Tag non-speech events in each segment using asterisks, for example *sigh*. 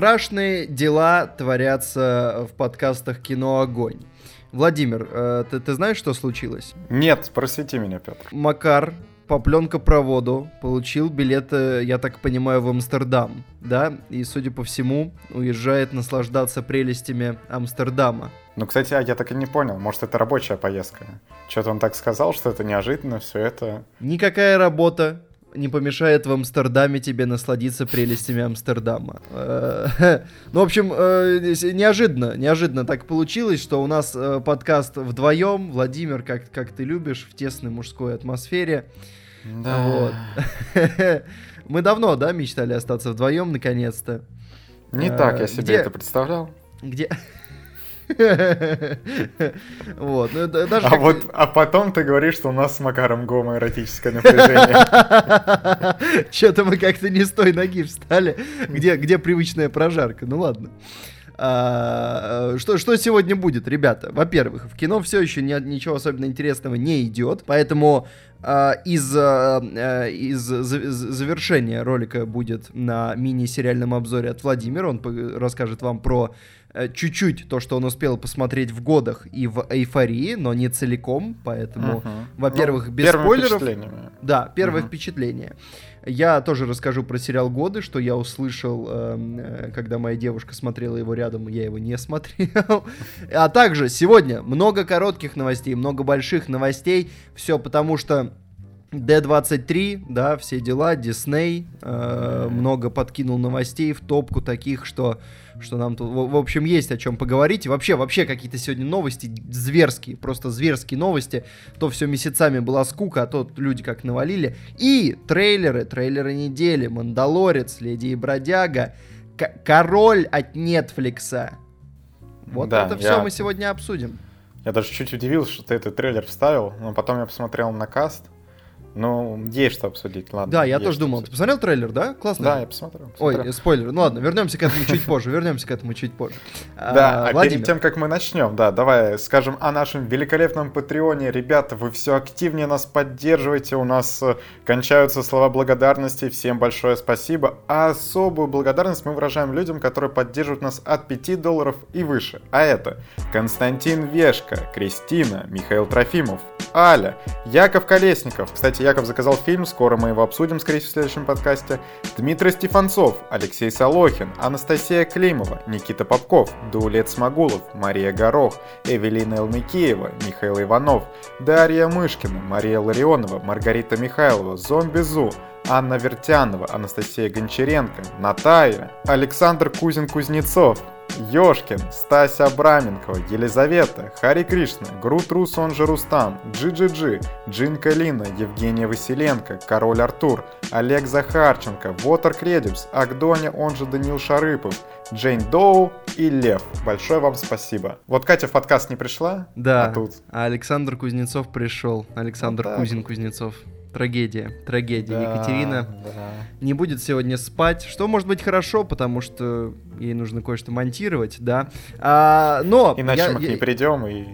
Страшные дела творятся в подкастах «Кино Огонь». Владимир, э, ты, ты знаешь, что случилось? Нет, просвети меня, Петр. Макар по пленкопроводу получил билеты, я так понимаю, в Амстердам, да? И, судя по всему, уезжает наслаждаться прелестями Амстердама. Ну, кстати, а я так и не понял. Может, это рабочая поездка? Что-то он так сказал, что это неожиданно, все это... Никакая работа не помешает в Амстердаме тебе насладиться прелестями Амстердама. Э, *laughs* ну, в общем, э, неожиданно, неожиданно так получилось, что у нас э, подкаст вдвоем. Владимир, как, как ты любишь, в тесной мужской атмосфере. Да. Вот. *laughs* Мы давно, да, мечтали остаться вдвоем, наконец-то. Не так я себе это представлял. Где... *laughs* *laughs* Вот, ну, даже а вот, а потом ты говоришь, что у нас с Макаром гомоэротическое напряжение. *laughs* Что-то мы как-то не с той ноги встали. Где, где привычная прожарка? Ну ладно. А, что, что сегодня будет, ребята? Во-первых, в кино все еще ни, ничего особенно интересного не идет, поэтому а, из, а, из завершения ролика будет на мини-сериальном обзоре от Владимира. Он расскажет вам про Э, чуть-чуть то, что он успел посмотреть в годах и в эйфории, но не целиком, поэтому, uh-huh. во-первых, ну, без спойлеров. Да, первое uh-huh. впечатление. Я тоже расскажу про сериал «Годы», что я услышал, эм, э, когда моя девушка смотрела его рядом, я его не *laughs* смотрел. А также сегодня много коротких новостей, много больших новостей. Все потому что D23, да, все дела, Дисней, э, много подкинул новостей в топку таких, что, что нам тут, в, в общем, есть о чем поговорить. И вообще, вообще какие-то сегодня новости зверские, просто зверские новости. То все месяцами была скука, а то люди как навалили. И трейлеры, трейлеры недели, Мандалорец, Леди и Бродяга, К- Король от Нетфликса. Вот да, это все я... мы сегодня обсудим. Я даже чуть удивился, что ты этот трейлер вставил, но потом я посмотрел на каст, ну, есть что обсудить, ладно. Да, я тоже думал. Ты посмотрел трейлер, да? Классно. Да, я посмотрел. посмотрел. Ой, спойлер. Ну ладно, вернемся к этому чуть позже. Вернемся к этому чуть позже. *laughs* Да, а, а перед тем, как мы начнем, да, давай скажем о нашем великолепном Патреоне. Ребята, вы все активнее нас поддерживаете. У нас э, кончаются слова благодарности. Всем большое спасибо. А особую благодарность мы выражаем людям, которые поддерживают нас от 5 долларов и выше. А это Константин Вешка, Кристина, Михаил Трофимов, Аля, Яков Колесников. Кстати, кстати, Яков заказал фильм, скоро мы его обсудим, скорее всего, в следующем подкасте. Дмитрий Стефанцов, Алексей Солохин, Анастасия Климова, Никита Попков, Дулет Смогулов, Мария Горох, Эвелина Элмикеева, Михаил Иванов, Дарья Мышкина, Мария Ларионова, Маргарита Михайлова, Зомби Зу, Анна Вертянова, Анастасия Гончаренко, Наталья, Александр Кузин-Кузнецов, Ёшкин, Стася Абраменкова, Елизавета, Хари Кришна, Грут Рус, он же Рустам, Джи-Джи-Джи, Джин Калина, Евгения Василенко, Король Артур, Олег Захарченко, Вотер Кредипс, Агдоня, он же Данил Шарыпов, Джейн Доу и Лев. Большое вам спасибо. Вот Катя в подкаст не пришла, да, а тут... А Александр Кузнецов пришел. Александр вот Кузин Кузнецов. Трагедия, трагедия. Да, Екатерина да. не будет сегодня спать, что может быть хорошо, потому что ей нужно кое-что монтировать, да. А, но иначе я, мы к ней я... придем и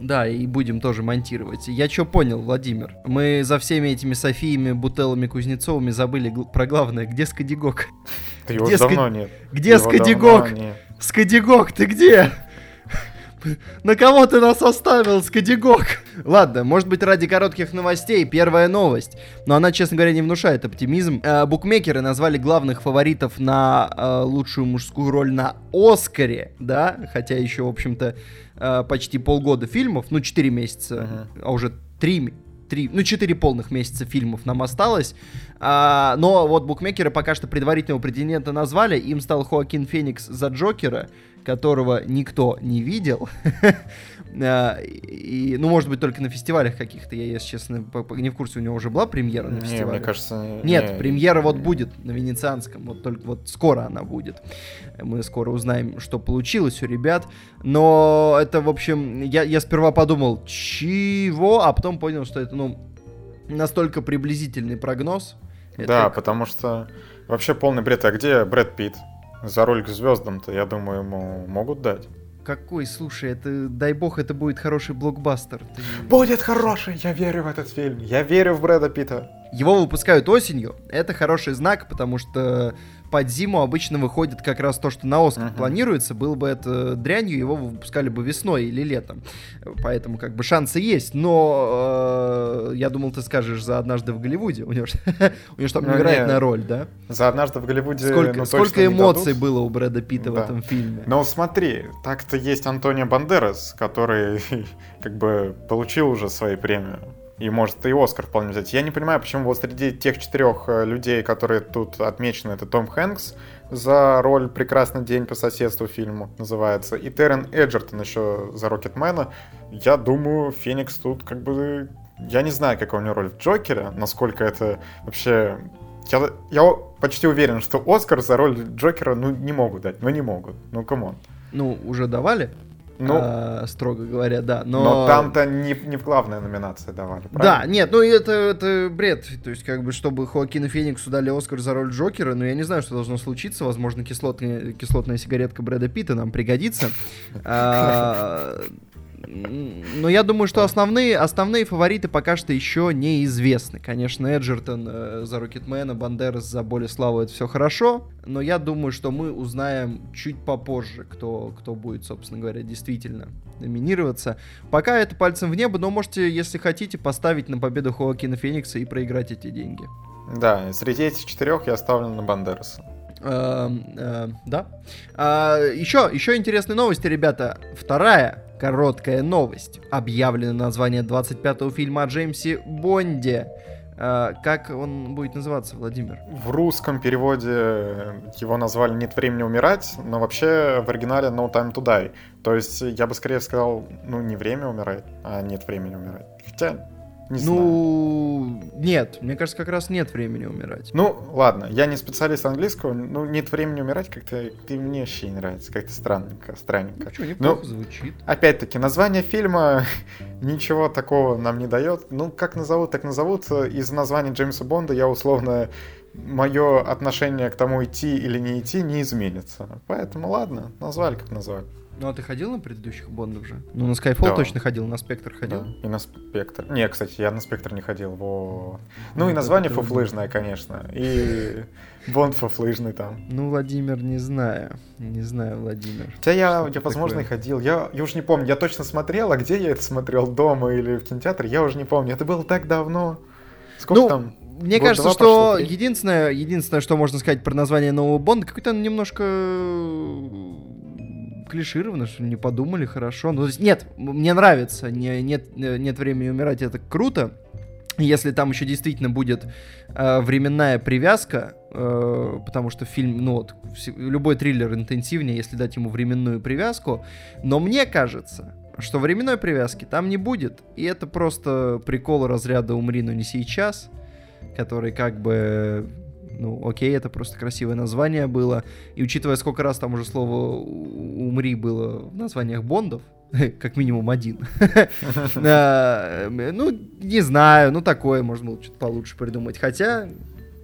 да, и будем тоже монтировать. Я что понял, Владимир? Мы за всеми этими Софиями, Бутеллами, Кузнецовыми забыли про главное. Где Скадигок? Его где давно ска... нет. Где Его Скадигок? Скадигок, ты где? На кого ты нас оставил, Скадигок? Ладно, может быть ради коротких новостей. Первая новость. Но она, честно говоря, не внушает оптимизм. Э, букмекеры назвали главных фаворитов на э, лучшую мужскую роль на Оскаре, да? Хотя еще, в общем-то, э, почти полгода фильмов, ну, 4 месяца, uh-huh. а уже 3 три, ну, четыре полных месяца фильмов нам осталось. А, но вот букмекеры пока что предварительного претендента назвали. Им стал Хоакин Феникс за Джокера которого никто не видел. *laughs* А, и, ну, может быть, только на фестивалях каких-то. Я, если честно, не в курсе, у него уже была премьера на фестивале. Не, мне кажется... Нет, не, премьера вот будет на Венецианском. Вот только вот скоро она будет. Мы скоро узнаем, что получилось у ребят. Но это, в общем, я, я сперва подумал, чего? А потом понял, что это, ну, настолько приблизительный прогноз. Да, это... потому что вообще полный бред. А где Брэд Питт? За роль к звездам-то, я думаю, ему могут дать. Какой, слушай, это, дай бог, это будет хороший блокбастер. Ты... Будет хороший, я верю в этот фильм, я верю в Брэда Питта. Его выпускают осенью. Это хороший знак, потому что под зиму обычно выходит как раз то, что на Оскар uh-huh. планируется. Было бы это дрянью, его выпускали бы весной или летом. Поэтому как бы шансы есть. Но э, я думал, ты скажешь за однажды в Голливуде. У него, *laughs* у него там ну, невероятная нет. роль, да? За однажды в Голливуде. Сколько, ну, сколько эмоций было у Брэда Питта да. в этом фильме. Ну смотри, так-то есть Антонио Бандерас, который *laughs* как бы получил уже свои премии и может и Оскар вполне взять. Я не понимаю, почему вот среди тех четырех э, людей, которые тут отмечены, это Том Хэнкс за роль «Прекрасный день по соседству» фильму называется, и Террен Эджертон еще за Рокетмена. Я думаю, Феникс тут как бы... Я не знаю, какая у него роль в Джокере, насколько это вообще... Я, я почти уверен, что Оскар за роль Джокера ну, не могут дать, ну не могут, ну come on. Ну, уже давали? Ну, а, строго говоря, да. Но, но там-то не, не в главной номинации давали, правильно? Да, нет, ну это, это бред. То есть, как бы, чтобы Хоакину Фениксу дали Оскар за роль Джокера, но ну, я не знаю, что должно случиться. Возможно, кислотная, кислотная сигаретка Брэда Питта нам пригодится. *laughs* А, но я думаю, что основные, основные фавориты пока что еще неизвестны. Конечно, Эджертон э, за Рокетмена, Бандерас за Боли Славу, это все хорошо. Но я думаю, что мы узнаем чуть попозже, кто, кто будет, собственно говоря, действительно номинироваться. Пока это пальцем в небо, но можете, если хотите, поставить на победу Хоакина Феникса и проиграть эти деньги. Да, среди этих четырех я ставлю на Бандераса. Э, э, да. А, еще, еще интересные новости, ребята. Вторая короткая новость. Объявлено название 25-го фильма о Джеймсе Бонде. А, как он будет называться, Владимир? В русском переводе его назвали «Нет времени умирать», но вообще в оригинале «No time to die». То есть я бы скорее сказал, ну, не время умирать, а «Нет времени умирать». Хотя не ну, знаю. нет, мне кажется, как раз нет времени умирать. Ну, ладно, я не специалист английского, ну, нет времени умирать, как-то ты мне вообще не нравится, как-то странненько, странненько. Ну, что, неплохо ну, звучит. Опять-таки, название фильма *laughs* ничего такого нам не дает. Ну, как назовут, так назовут. Из названия Джеймса Бонда я условно мое отношение к тому, идти или не идти, не изменится. Поэтому ладно, назвали как назвали. Ну а ты ходил на предыдущих Бондов же? Ну на Skyfall да. точно ходил, на Спектр ходил? Да, и на Спектр. Не, кстати, я на Спектр не ходил. Во... Ну, ну и название фуфлыжное, конечно. И Бонд фуфлыжный там. Ну, Владимир, не знаю. Не знаю, Владимир. Хотя я, я возможно, такое? и ходил. Я, я уже не помню, я точно смотрел, а где я это смотрел, дома или в кинотеатре, я уже не помню. Это было так давно. Сколько ну, там? Мне Год кажется, что единственное, единственное, что можно сказать про название нового Бонда, какой-то немножко клишировано, что не подумали, хорошо. Ну, нет, мне нравится, не, нет, нет времени умирать, это круто. Если там еще действительно будет э, временная привязка, э, потому что фильм, ну вот, любой триллер интенсивнее, если дать ему временную привязку, но мне кажется, что временной привязки там не будет, и это просто прикол разряда «умри, но не сейчас», который как бы ну, окей, это просто красивое название было. И учитывая, сколько раз там уже слово «умри» было в названиях Бондов, *laughs* как минимум один. *laughs* Ну, не знаю, ну такое, можно было что-то получше придумать. Хотя...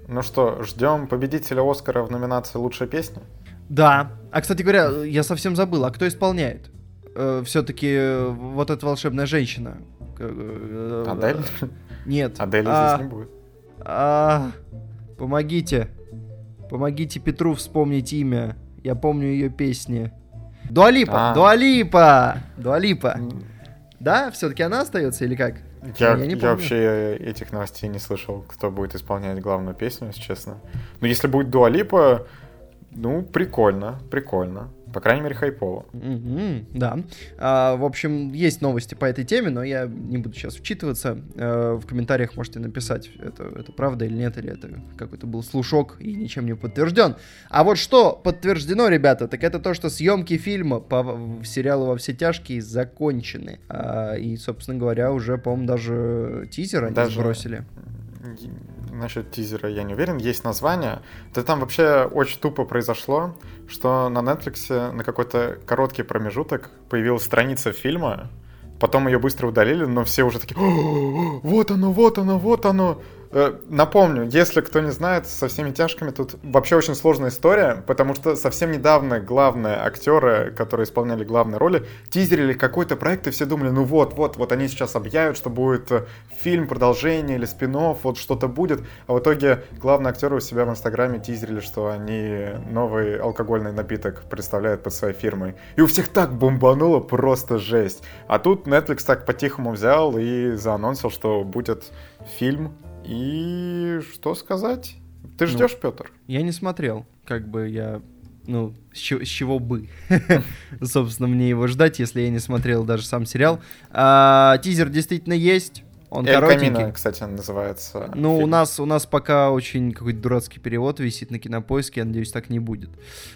Ну что, ждем победителя Оскара в номинации «Лучшая песня»? Да. А, кстати говоря, я совсем забыл, а кто исполняет? Э, Все-таки вот эта волшебная женщина. Э, Адель? Нет. Адель а... здесь не будет. Помогите. Помогите Петру вспомнить имя. Я помню ее песни. Дуалипа! А. Дуалипа! Дуалипа! Да? Все-таки она остается или как? Я, я, не я вообще этих новостей не слышал, кто будет исполнять главную песню, если честно. Но если будет Дуалипа, ну, прикольно, прикольно. По крайней мере, хайпово. Mm-hmm, да. А, в общем, есть новости по этой теме, но я не буду сейчас вчитываться. А, в комментариях можете написать, это, это правда или нет, или это какой-то был слушок и ничем не подтвержден. А вот что подтверждено, ребята, так это то, что съемки фильма по сериалу «Во все тяжкие» закончены. А, и, собственно говоря, уже, по-моему, даже тизер они даже... сбросили насчет тизера я не уверен, есть название. Да там вообще очень тупо произошло, что на Netflix на какой-то короткий промежуток появилась страница фильма, потом ее быстро удалили, но все уже такие, вот оно, вот оно, вот оно. Э, напомню, если кто не знает, со всеми тяжками тут вообще очень сложная история, потому что совсем недавно главные актеры, которые исполняли главные роли, тизерили какой-то проект, и все думали, ну вот, вот, вот они сейчас объявят, что будет э, фильм, продолжение или спин вот что-то будет. А в итоге главные актеры у себя в Инстаграме тизерили, что они новый алкогольный напиток представляют под своей фирмой. И у всех так бомбануло, просто жесть. А тут Netflix так по-тихому взял и заанонсил, что будет фильм и что сказать? Ты ждешь, ну, Петр? Я не смотрел. Как бы я ну, с чего, с чего бы, *laughs* собственно, мне его ждать, если я не смотрел даже сам сериал. А, тизер действительно есть. Он Эль коротенький. Камино, кстати, называется. Ну, у нас, у нас пока очень какой-то дурацкий перевод висит на кинопоиске, я надеюсь, так не будет.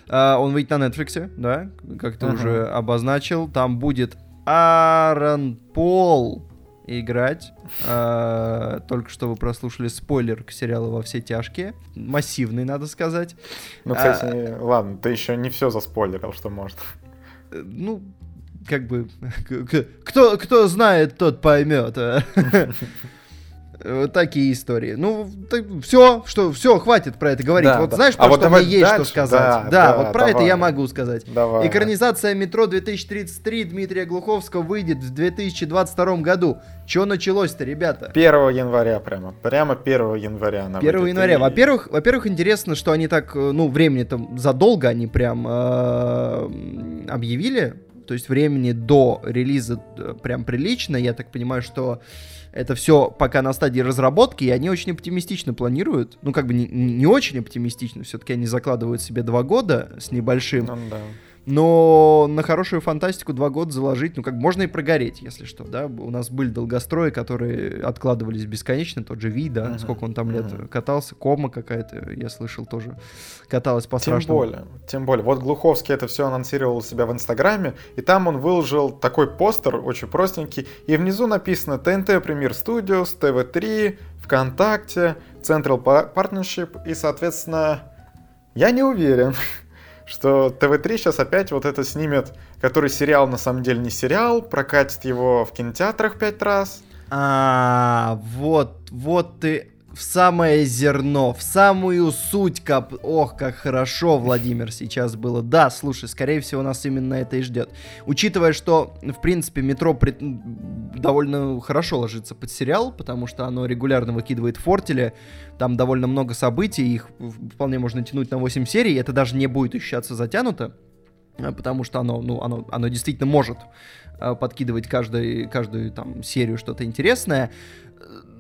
А, он выйдет на Netflix, да, как ты uh-huh. уже обозначил. Там будет Аарон Пол играть. А, только что вы прослушали спойлер к сериалу «Во все тяжкие». Массивный, надо сказать. Ну, кстати, а, ладно, ты еще не все заспойлерил, что может. Ну, как бы... *laughs* Кто, кто знает, тот поймет. *laughs* Вот такие истории. Ну, так, все, что, все, хватит про это говорить. Да, вот да. знаешь, а про вот что мне есть что сказать? Да, да, да вот про давай. это я могу сказать. Давай. Экранизация «Метро 2033» Дмитрия Глуховского выйдет в 2022 году. Что началось-то, ребята? 1 января прямо. Прямо 1 января. 1 января. И... Во-первых, во-первых, интересно, что они так, э, ну, времени там задолго они прям э, объявили. То есть времени до релиза э, прям прилично. Я так понимаю, что это все пока на стадии разработки, и они очень оптимистично планируют. Ну, как бы не, не очень оптимистично, все-таки они закладывают себе два года с небольшим. Ну, да. Но на хорошую фантастику два года заложить, ну как можно и прогореть, если что, да. У нас были долгострои, которые откладывались бесконечно, тот же Ви, да, uh-huh. сколько он там лет uh-huh. катался, кома какая-то, я слышал, тоже каталась по Тем более, тем более. Вот Глуховский это все анонсировал у себя в Инстаграме, и там он выложил такой постер, очень простенький, и внизу написано ТНТ Премьер Studios, ТВ3, ВКонтакте, Central Partnership, и, соответственно, я не уверен, что ТВ-3 сейчас опять вот это снимет, который сериал на самом деле не сериал, прокатит его в кинотеатрах пять раз. А, вот, вот ты в самое зерно, в самую суть кап... Ох, как хорошо, Владимир, сейчас было. Да, слушай, скорее всего, нас именно это и ждет. Учитывая, что, в принципе, метро при... довольно хорошо ложится под сериал, потому что оно регулярно выкидывает фортели, там довольно много событий, их вполне можно тянуть на 8 серий, это даже не будет ощущаться затянуто, а, потому что оно, ну, оно, оно действительно может а, подкидывать каждый, каждую там серию что-то интересное.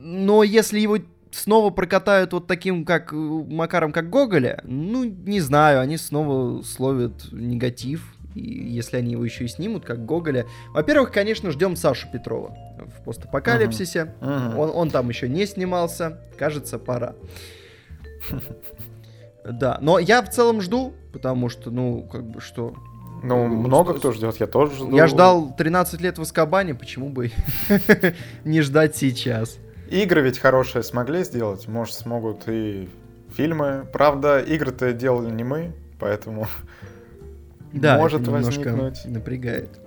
Но если его снова прокатают вот таким, как э, Макаром, как Гоголя, ну, не знаю, они снова словят негатив, и если они его еще и снимут, как Гоголя. Во-первых, конечно, ждем Сашу Петрова в постапокалипсисе. Uh-huh. Uh-huh. Он, он там еще не снимался. Кажется, пора. Да, но я в целом жду, потому что, ну, как бы что... Ну, много кто ждет, я тоже жду. Я ждал 13 лет в Аскабане, почему бы *laughs* не ждать сейчас? Игры ведь хорошие смогли сделать, может, смогут и фильмы. Правда, игры-то делали не мы, поэтому да, может возникнуть. Напрягает.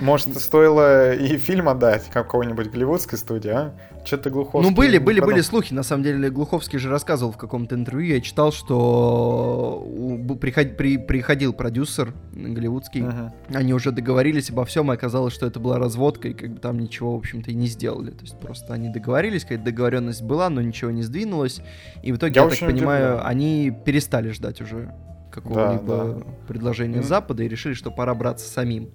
Может, стоило и фильм отдать какой-нибудь голливудской студии, а? Что-то Глуховский... Ну, были, были, были слухи. На самом деле, Глуховский же рассказывал в каком-то интервью. Я читал, что приход... при... приходил продюсер голливудский. Uh-huh. Они уже договорились обо всем, и оказалось, что это была разводка, и как бы там ничего, в общем-то, и не сделали. То есть просто они договорились, какая-то договоренность была, но ничего не сдвинулось. И в итоге, я, я так понимаю, удивлен. они перестали ждать уже какого-либо да, да. предложения mm. Запада и решили, что пора браться самим.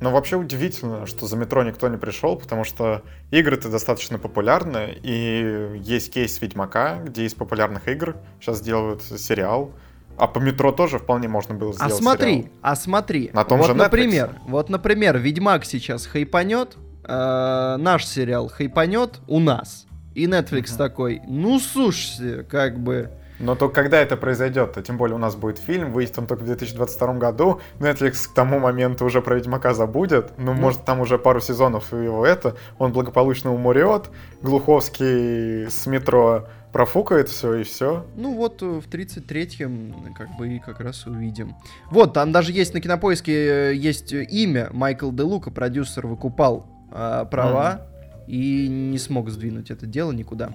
Ну, вообще удивительно, что за метро никто не пришел, потому что игры-то достаточно популярны, и есть кейс Ведьмака, где из популярных игр сейчас делают сериал. А по метро тоже вполне можно было сделать. А смотри, сериал. а смотри. На том вот, же Netflix. например, вот, например, Ведьмак сейчас хайпанет, э, наш сериал хайпанет у нас. И Netflix uh-huh. такой, ну слушайте, как бы но только когда это произойдет, а тем более у нас будет фильм, выйдет он только в 2022 году, Netflix к тому моменту уже про Ведьмака забудет, ну, mm. может, там уже пару сезонов его это, он благополучно умрет, Глуховский с метро профукает все и все. Ну вот э, в 33-м как бы и как раз увидим. Вот, там даже есть на кинопоиске э, есть имя Майкл Де Лука, продюсер, выкупал э, права mm. и не смог сдвинуть это дело никуда.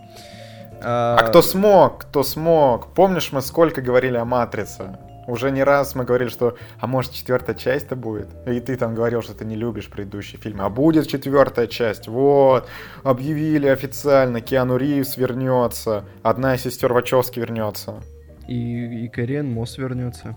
А... а кто смог, кто смог? Помнишь, мы сколько говорили о Матрице? Уже не раз мы говорили, что, а может, четвертая часть-то будет? И ты там говорил, что ты не любишь предыдущие фильмы. А будет четвертая часть. Вот. Объявили официально, Киану Ривз вернется. Одна из сестер Вачовски вернется. И, и Кэрин Мосс вернется.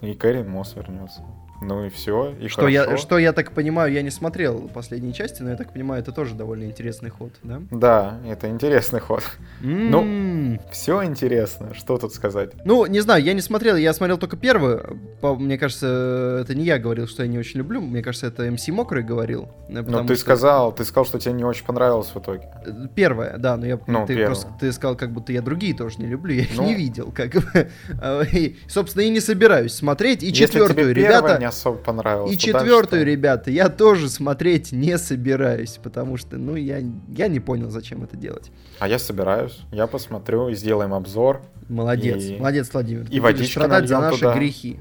И Кэрин Мосс вернется. Ну и все, и что я, что я так понимаю, я не смотрел последние части, но я так понимаю, это тоже довольно интересный ход, да? Да, это интересный ход. Mm. Ну, все интересно, что тут сказать? Ну, не знаю, я не смотрел, я смотрел только первую. По, мне кажется, это не я говорил, что я не очень люблю, мне кажется, это МС Мокрый говорил. Ну, ты что... сказал, ты сказал, что тебе не очень понравилось в итоге. Первая, да, но я, ну, ты, просто, ты сказал, как будто я другие тоже не люблю, я их ну... не видел, как бы. *laughs* и, собственно, и не собираюсь смотреть. И четвертую, ребята особо понравилось. И четвертую, ребята, я тоже смотреть не собираюсь, потому что, ну, я, я не понял, зачем это делать. А я собираюсь, я посмотрю и сделаем обзор. Молодец, и... молодец, Владимир. И водички страдать за наши туда. грехи.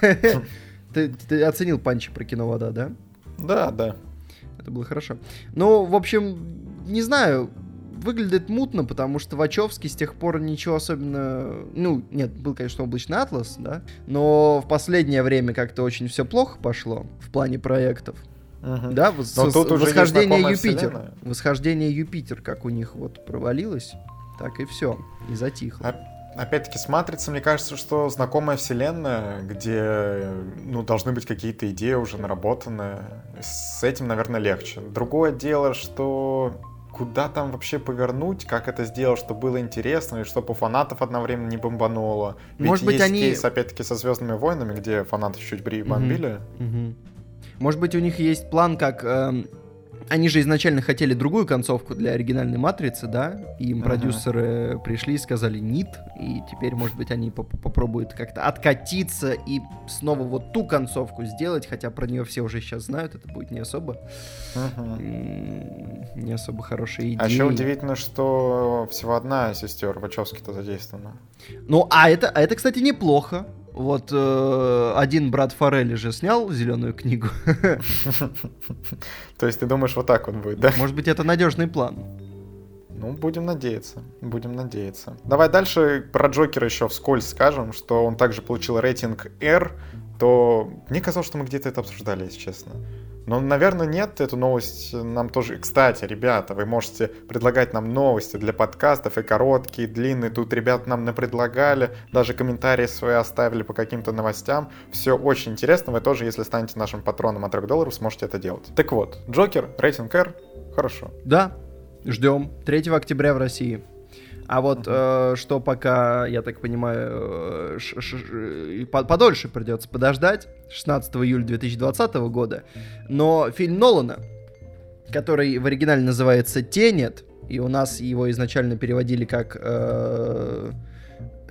*laughs* Ты оценил панчи про кино «Вода», да? Да, да. Это было хорошо. Ну, в общем, не знаю, выглядит мутно, потому что Вачовский с тех пор ничего особенно... Ну, нет, был, конечно, облачный атлас, да, но в последнее время как-то очень все плохо пошло в плане проектов. Угу. Да, вос- тут восхождение Юпитер. Вселенная. Восхождение Юпитер, как у них вот провалилось, так и все, и затихло. Опять-таки с Матрицей, мне кажется, что знакомая вселенная, где ну, должны быть какие-то идеи уже наработанные, с этим, наверное, легче. Другое дело, что куда там вообще повернуть, как это сделать, чтобы было интересно, и чтобы у фанатов одновременно не бомбануло. Ведь Может быть, есть они... кейс, опять-таки, со Звездными войнами, где фанаты чуть-чуть бомбили. Угу. Угу. Может быть, у них есть план, как эм, они же изначально хотели другую концовку для оригинальной матрицы, да? И им uh-huh. продюсеры пришли и сказали нет. И теперь, может быть, они поп попробуют как-то откатиться и снова вот ту концовку сделать, хотя про нее все уже сейчас знают, это будет не особо. Uh-huh. Не особо хорошая идея. А еще удивительно, что всего одна сестер Вачовски-то задействована. Ну, а это, а это, кстати, неплохо. Вот э, один брат Форели же снял зеленую книгу. *laughs* То есть ты думаешь, вот так он будет, да? Может быть, это надежный план. Ну, будем надеяться, будем надеяться. Давай дальше про Джокера еще вскользь скажем, что он также получил рейтинг R, то мне казалось, что мы где-то это обсуждали, если честно. Но, наверное, нет, эту новость нам тоже... Кстати, ребята, вы можете предлагать нам новости для подкастов, и короткие, и длинные. Тут ребята нам напредлагали, даже комментарии свои оставили по каким-то новостям. Все очень интересно, вы тоже, если станете нашим патроном от 3 долларов, сможете это делать. Так вот, Джокер, рейтинг R, хорошо. Да, ждем. 3 октября в России. А вот uh-huh. э, что пока, я так понимаю, ш- ш- ш- подольше придется подождать, 16 июля 2020 года. Но фильм Нолана, который в оригинале называется «Тенет», и у нас его изначально переводили как... Э,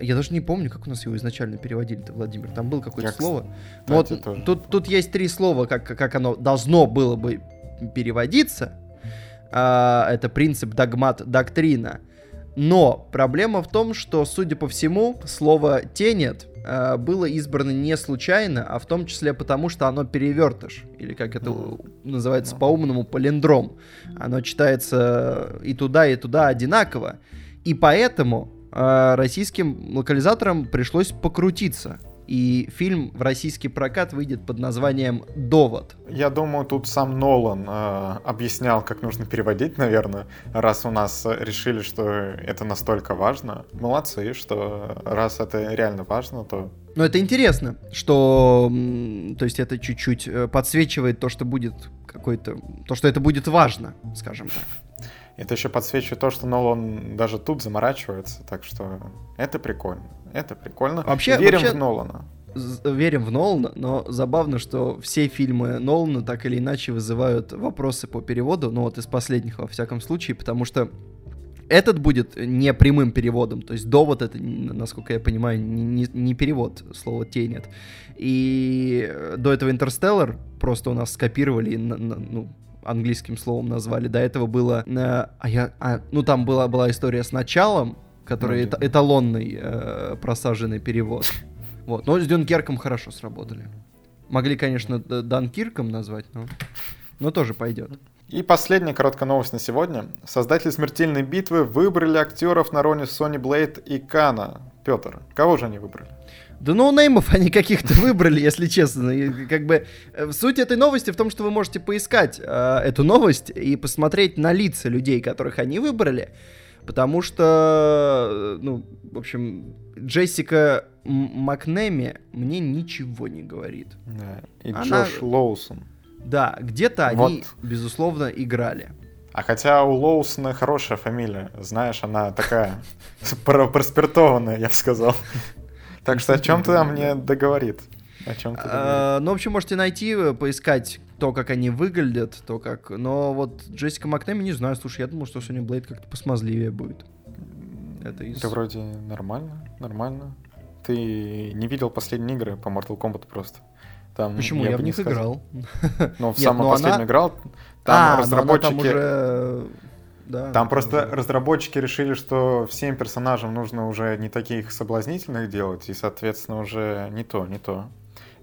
я даже не помню, как у нас его изначально переводили-то, Владимир. Там было какое-то я, слово. вот тут, тут есть три слова, как, как оно должно было бы переводиться. А, это принцип, догмат, доктрина. Но проблема в том, что, судя по всему, слово «тенет» э, было избрано не случайно, а в том числе потому, что оно перевертыш, или как это называется по-умному, палиндром. Оно читается и туда, и туда одинаково. И поэтому э, российским локализаторам пришлось покрутиться и фильм в российский прокат выйдет под названием «Довод». Я думаю, тут сам Нолан э, объяснял, как нужно переводить, наверное, раз у нас решили, что это настолько важно. Молодцы, что раз это реально важно, то... Но это интересно, что, то есть это чуть-чуть э, подсвечивает то, что будет какой-то, то, что это будет важно, скажем так. Это еще подсвечивает то, что Нолан даже тут заморачивается, так что это прикольно. Это прикольно. Вообще, верим вообще... в Нолана. Верим в Нолана, но забавно, что все фильмы Нолана так или иначе вызывают вопросы по переводу, ну вот из последних во всяком случае, потому что этот будет не прямым переводом, то есть довод это, насколько я понимаю, не, не, не перевод слова тенет. И до этого Интерстеллар просто у нас скопировали, на, на, ну, английским словом назвали. До этого было, э, а я, а, ну там была была история с началом, который ну, эталонный э, просаженный перевод. Вот. Но с Дюнкерком хорошо сработали. Могли, конечно, Данкирком назвать, но, но тоже пойдет. И последняя короткая новость на сегодня. Создатели «Смертельной битвы» выбрали актеров на роли Сони Блейд и Кана. Петр, кого же они выбрали? Да ноунеймов они каких-то выбрали, если честно. И, как бы э, суть этой новости в том, что вы можете поискать э, эту новость и посмотреть на лица людей, которых они выбрали. Потому что, э, ну, в общем, Джессика Макнеми мне ничего не говорит. Да. И Она... Джош Лоусон. Да, где-то вот. они, безусловно, играли. А хотя у Лоусона хорошая фамилия, знаешь, она такая *laughs* проспиртованная, я бы сказал. Так что о *laughs* чем ты мне договорит? О чем ты а, Ну, в общем, можете найти, поискать то, как они выглядят, то как... Но вот Джессика Макнеми, не знаю, слушай, я думал, что Соня Блейд как-то посмазливее будет. Это из... Это вроде нормально, нормально. Ты не видел последние игры по Mortal Kombat просто? Там, Почему? Я, я в них сказал. играл. *laughs* Ну, в самом ну, последнем она... играл. Там а, разработчики... Там, уже... да, там просто уже... разработчики решили, что всем персонажам нужно уже не таких соблазнительных делать, и, соответственно, уже не то, не то.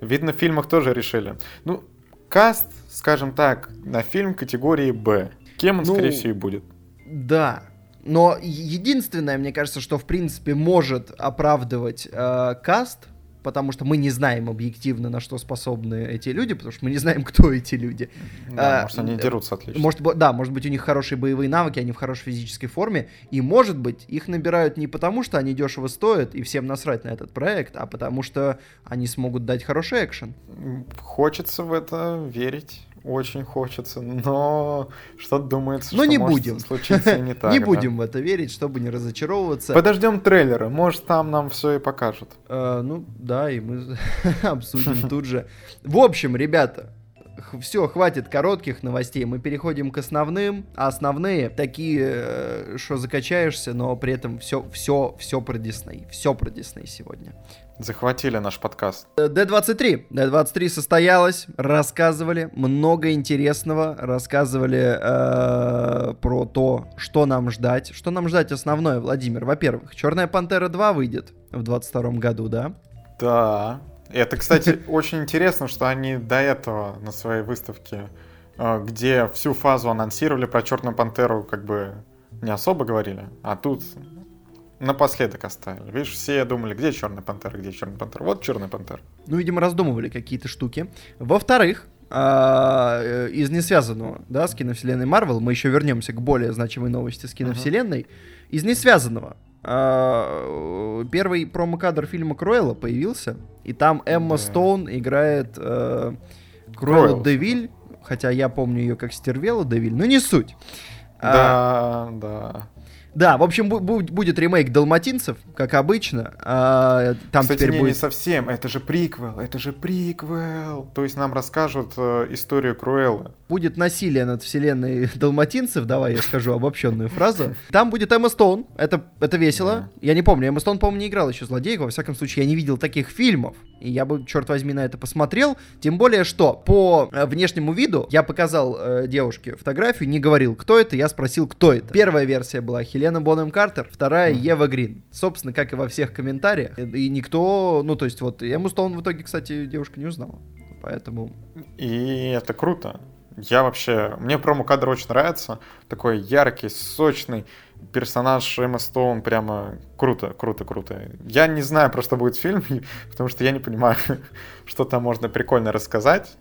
Видно, в фильмах тоже решили. Ну, каст, скажем так, на фильм категории Б. Кем он, ну, скорее всего, и будет. Да, но единственное, мне кажется, что в принципе может оправдывать э, каст потому что мы не знаем объективно, на что способны эти люди, потому что мы не знаем, *laughs* кто эти люди. Да, а, может, они дерутся отлично. Может, да, может быть, у них хорошие боевые навыки, они в хорошей физической форме, и, может быть, их набирают не потому, что они дешево стоят, и всем насрать на этот проект, а потому что они смогут дать хороший экшен. Хочется в это верить очень хочется, но что-то думается, но что не будем. случиться не *laughs* так. Не будем в это верить, чтобы не разочаровываться. Подождем трейлера, может там нам все и покажут. Э, ну да, и мы *laughs* обсудим тут же. В общем, ребята, все, хватит коротких новостей, мы переходим к основным, а основные такие, э, что закачаешься, но при этом все, все, все про Дисней, все про Дисней сегодня. Захватили наш подкаст. D23. D23 состоялась, рассказывали много интересного, рассказывали э, про то, что нам ждать. Что нам ждать основное, Владимир? Во-первых, Черная Пантера 2 выйдет в 22 году, да? Да. Это, кстати, *laughs* очень интересно, что они до этого на своей выставке, э, где всю фазу анонсировали про Черную Пантеру, как бы не особо говорили, а тут напоследок оставили. Видишь, все думали, где Черный Пантер, где Черный Пантер. Вот Черный Пантер. Ну, видимо, раздумывали какие-то штуки. Во-вторых, а, э, из несвязанного, да, с киновселенной Марвел, мы еще вернемся к более значимой новости с киновселенной, uh-huh. из несвязанного а, первый промокадр фильма Круэлла появился, и там Эмма да. Стоун играет э, Круэлла Девиль, хотя я помню ее как Стервела Девиль, но не суть. Да, а, да. Да, в общем, будет ремейк Далматинцев, как обычно. А, там Кстати, теперь не, будет... не совсем. Это же приквел, это же приквел. То есть нам расскажут э, историю Круэллы. Будет насилие над вселенной *laughs* Далматинцев, давай я скажу обобщенную фразу. Там будет Эмма Стоун, это, это весело. Да. Я не помню, Эмма Стоун, по-моему, не играла еще злодейку, во всяком случае, я не видел таких фильмов. И я бы, черт возьми, на это посмотрел. Тем более, что по э, внешнему виду я показал э, девушке фотографию, не говорил, кто это, я спросил, кто это. Первая версия была Хелена Бонем Картер, вторая mm-hmm. Ева Грин. Собственно, как и во всех комментариях. И никто, ну, то есть вот, Эмму Стоун в итоге, кстати, девушка не узнала. Поэтому... И это круто. Я вообще... Мне промо-кадр очень нравится. Такой яркий, сочный персонаж Эмма Стоун прямо круто, круто, круто. Я не знаю, про что будет фильм, *laughs* потому что я не понимаю, *laughs* что там можно прикольно рассказать.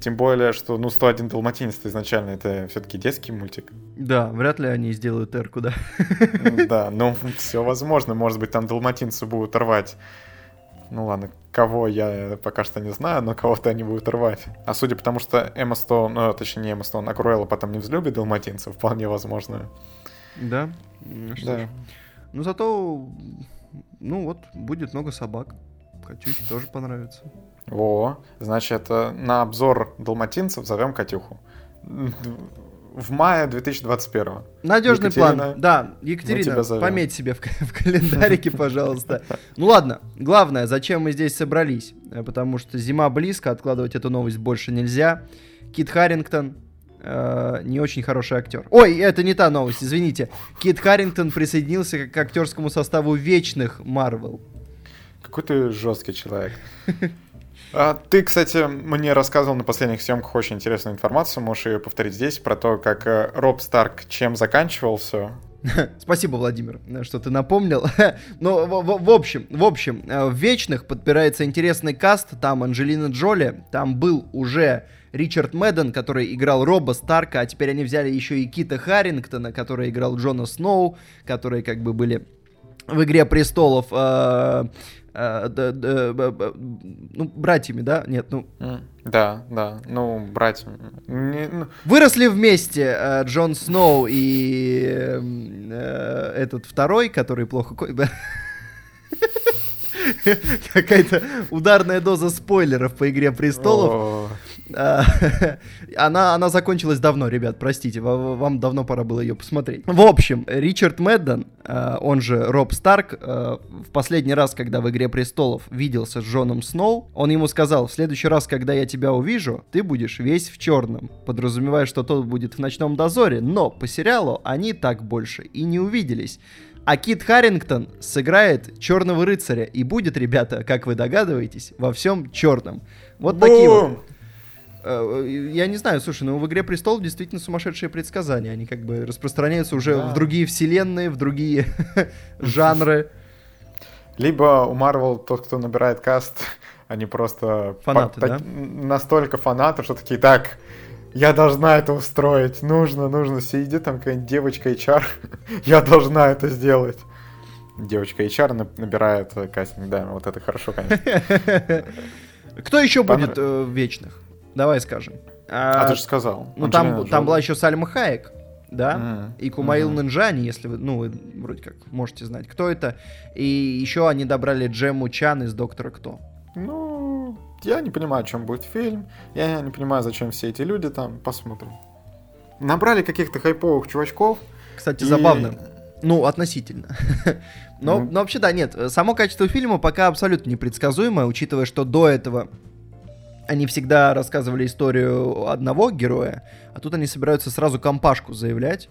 Тем более, что, ну, 101 Далматинец изначально это все-таки детский мультик. Да, вряд ли они сделают эрку, да? Да, ну, все возможно. Может быть, там далматинцы будут рвать. Ну ладно, кого я пока что не знаю, но кого-то они будут рвать. А судя по тому, что Эмма Стоун, ну, точнее, не Эмма Стоун, а Круэлла потом не взлюбит далматинцев, вполне возможно. Да? Что да. Ж. Ну, зато, ну вот, будет много собак. Катюхе тоже понравится. О, значит, на обзор далматинцев зовем Катюху. В мае 2021. Надежный Екатерина, план. Да, Екатерина, пометь себе в, в календарике, пожалуйста. Ну ладно, главное, зачем мы здесь собрались? Потому что зима близко, откладывать эту новость больше нельзя. Кит Харрингтон, э, не очень хороший актер. Ой, это не та новость, извините. Кит Харрингтон присоединился к актерскому составу вечных Марвел. Какой ты жесткий человек. А, ты, кстати, мне рассказывал на последних съемках очень интересную информацию, можешь ее повторить здесь, про то, как э, Роб Старк чем заканчивал все. *laughs* Спасибо, Владимир, что ты напомнил. *laughs* Но в, в, в общем, в общем, э, в Вечных подбирается интересный каст. Там Анджелина Джоли, там был уже Ричард Мэдден, который играл Роба Старка, а теперь они взяли еще и Кита Харрингтона, который играл Джона Сноу, которые как бы были в «Игре престолов» э, э, да, да, ну, братьями, да? Нет, ну... Да, да, ну, братьями. Не, ну... Выросли вместе э, Джон Сноу и э, этот второй, который плохо... *laughs* Какая-то ударная доза спойлеров по «Игре престолов». А, *laughs* она, она закончилась давно, ребят, простите, вам давно пора было ее посмотреть. В общем, Ричард Мэдден, а, он же Роб Старк, а, в последний раз, когда в «Игре престолов» виделся с Джоном Сноу, он ему сказал, в следующий раз, когда я тебя увижу, ты будешь весь в черном, подразумевая, что тот будет в «Ночном дозоре», но по сериалу они так больше и не увиделись. А Кит Харрингтон сыграет Черного рыцаря и будет, ребята, как вы догадываетесь, во всем черном. Вот Бум! такие вот. Э, я не знаю, слушай, ну в «Игре престолов» действительно сумасшедшие предсказания. Они как бы распространяются уже да. в другие вселенные, в другие *laughs* жанры. Либо у Марвел тот, кто набирает каст, *laughs* они просто фанаты, по- да? настолько фанаты, что такие, так, я должна это устроить, нужно, нужно. Сидит там какая-нибудь девочка HR, *laughs* я должна это сделать. Девочка HR набирает кастинг, да, вот это хорошо, конечно. Кто еще будет э, в вечных? Давай скажем. А, а ты же сказал. Ну там, там была еще Сальма Хаек, да, mm-hmm. и Кумаил mm-hmm. Нинджани, если вы, ну, вы вроде как можете знать, кто это. И еще они добрали Джему Чан из Доктора Кто. Ну, я не понимаю, о чем будет фильм. Я не понимаю, зачем все эти люди там. Посмотрим. Набрали каких-то хайповых чувачков. Кстати, и... забавно. Ну, относительно. *laughs* но, mm. но вообще, да, нет. Само качество фильма пока абсолютно непредсказуемое, учитывая, что до этого они всегда рассказывали историю одного героя, а тут они собираются сразу компашку заявлять.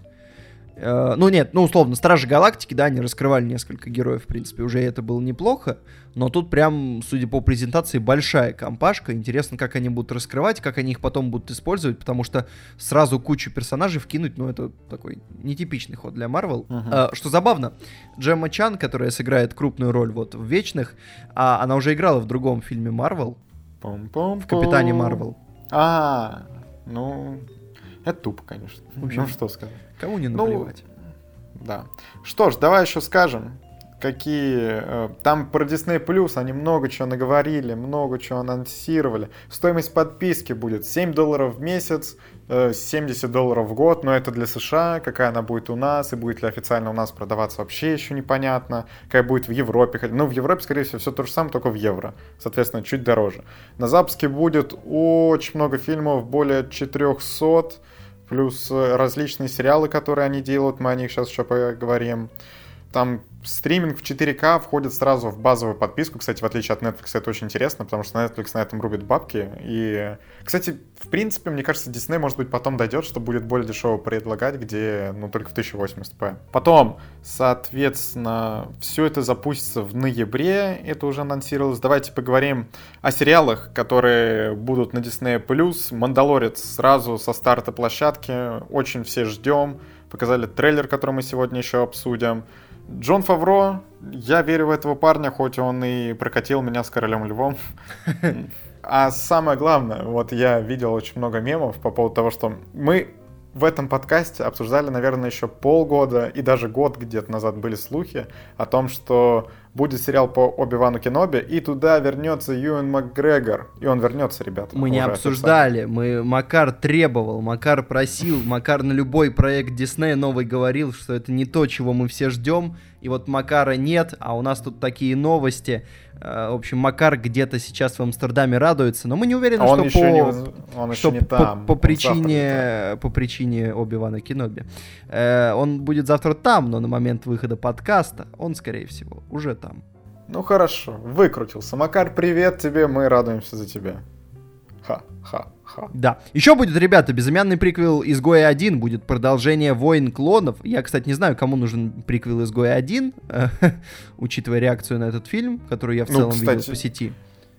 Э, ну нет, ну условно, Стражи Галактики, да, они раскрывали несколько героев, в принципе, уже это было неплохо, но тут прям, судя по презентации, большая компашка, интересно, как они будут раскрывать, как они их потом будут использовать, потому что сразу кучу персонажей вкинуть, ну это такой нетипичный ход для Марвел. Uh-huh. А, что забавно, Джемма Чан, которая сыграет крупную роль вот в Вечных, а, она уже играла в другом фильме Марвел, в Капитане Марвел. А, ну, это тупо, конечно. В общем, ну, что сказать. Кому не ну, наплевать. Ну, да. Что ж, давай еще скажем, какие... Э, там про Disney Plus они много чего наговорили, много чего анонсировали. Стоимость подписки будет 7 долларов в месяц, 70 э, долларов в год, но это для США, какая она будет у нас, и будет ли официально у нас продаваться вообще еще непонятно, какая будет в Европе. Ну, в Европе, скорее всего, все то же самое, только в евро, соответственно, чуть дороже. На запуске будет очень много фильмов, более 400, плюс э, различные сериалы, которые они делают, мы о них сейчас еще поговорим. Там стриминг в 4К входит сразу в базовую подписку. Кстати, в отличие от Netflix, это очень интересно, потому что Netflix на этом рубит бабки. И, кстати, в принципе, мне кажется, Disney, может быть, потом дойдет, что будет более дешево предлагать, где, ну, только в 1080p. Потом, соответственно, все это запустится в ноябре, это уже анонсировалось. Давайте поговорим о сериалах, которые будут на Disney+. Мандалорец сразу со старта площадки, очень все ждем. Показали трейлер, который мы сегодня еще обсудим. Джон Фавро, я верю в этого парня, хоть он и прокатил меня с Королем Львом. *laughs* А самое главное, вот я видел очень много мемов по поводу того, что мы в этом подкасте обсуждали, наверное, еще полгода и даже год где-то назад были слухи о том, что будет сериал по Оби-Вану Кеноби, и туда вернется Юэн Макгрегор. И он вернется, ребята. Мы не обсуждали, мы Макар требовал, Макар просил, Макар на любой проект Диснея новый говорил, что это не то, чего мы все ждем, и вот Макара нет, а у нас тут такие новости. Э, в общем, Макар где-то сейчас в Амстердаме радуется, но мы не уверены, а что, по, не, он что не там. по, причине, по причине Оби-Вана Кеноби. Э, он будет завтра там, но на момент выхода подкаста он, скорее всего, уже там. Ну хорошо, выкрутился. Макар, привет тебе, мы радуемся за тебя. Ха-ха-ха. Да. Еще будет, ребята, безымянный приквел «Изгоя 1», будет продолжение «Войн клонов». Я, кстати, не знаю, кому нужен приквел «Изгоя 1», *laughs* учитывая реакцию на этот фильм, который я в ну, целом кстати, видел по сети.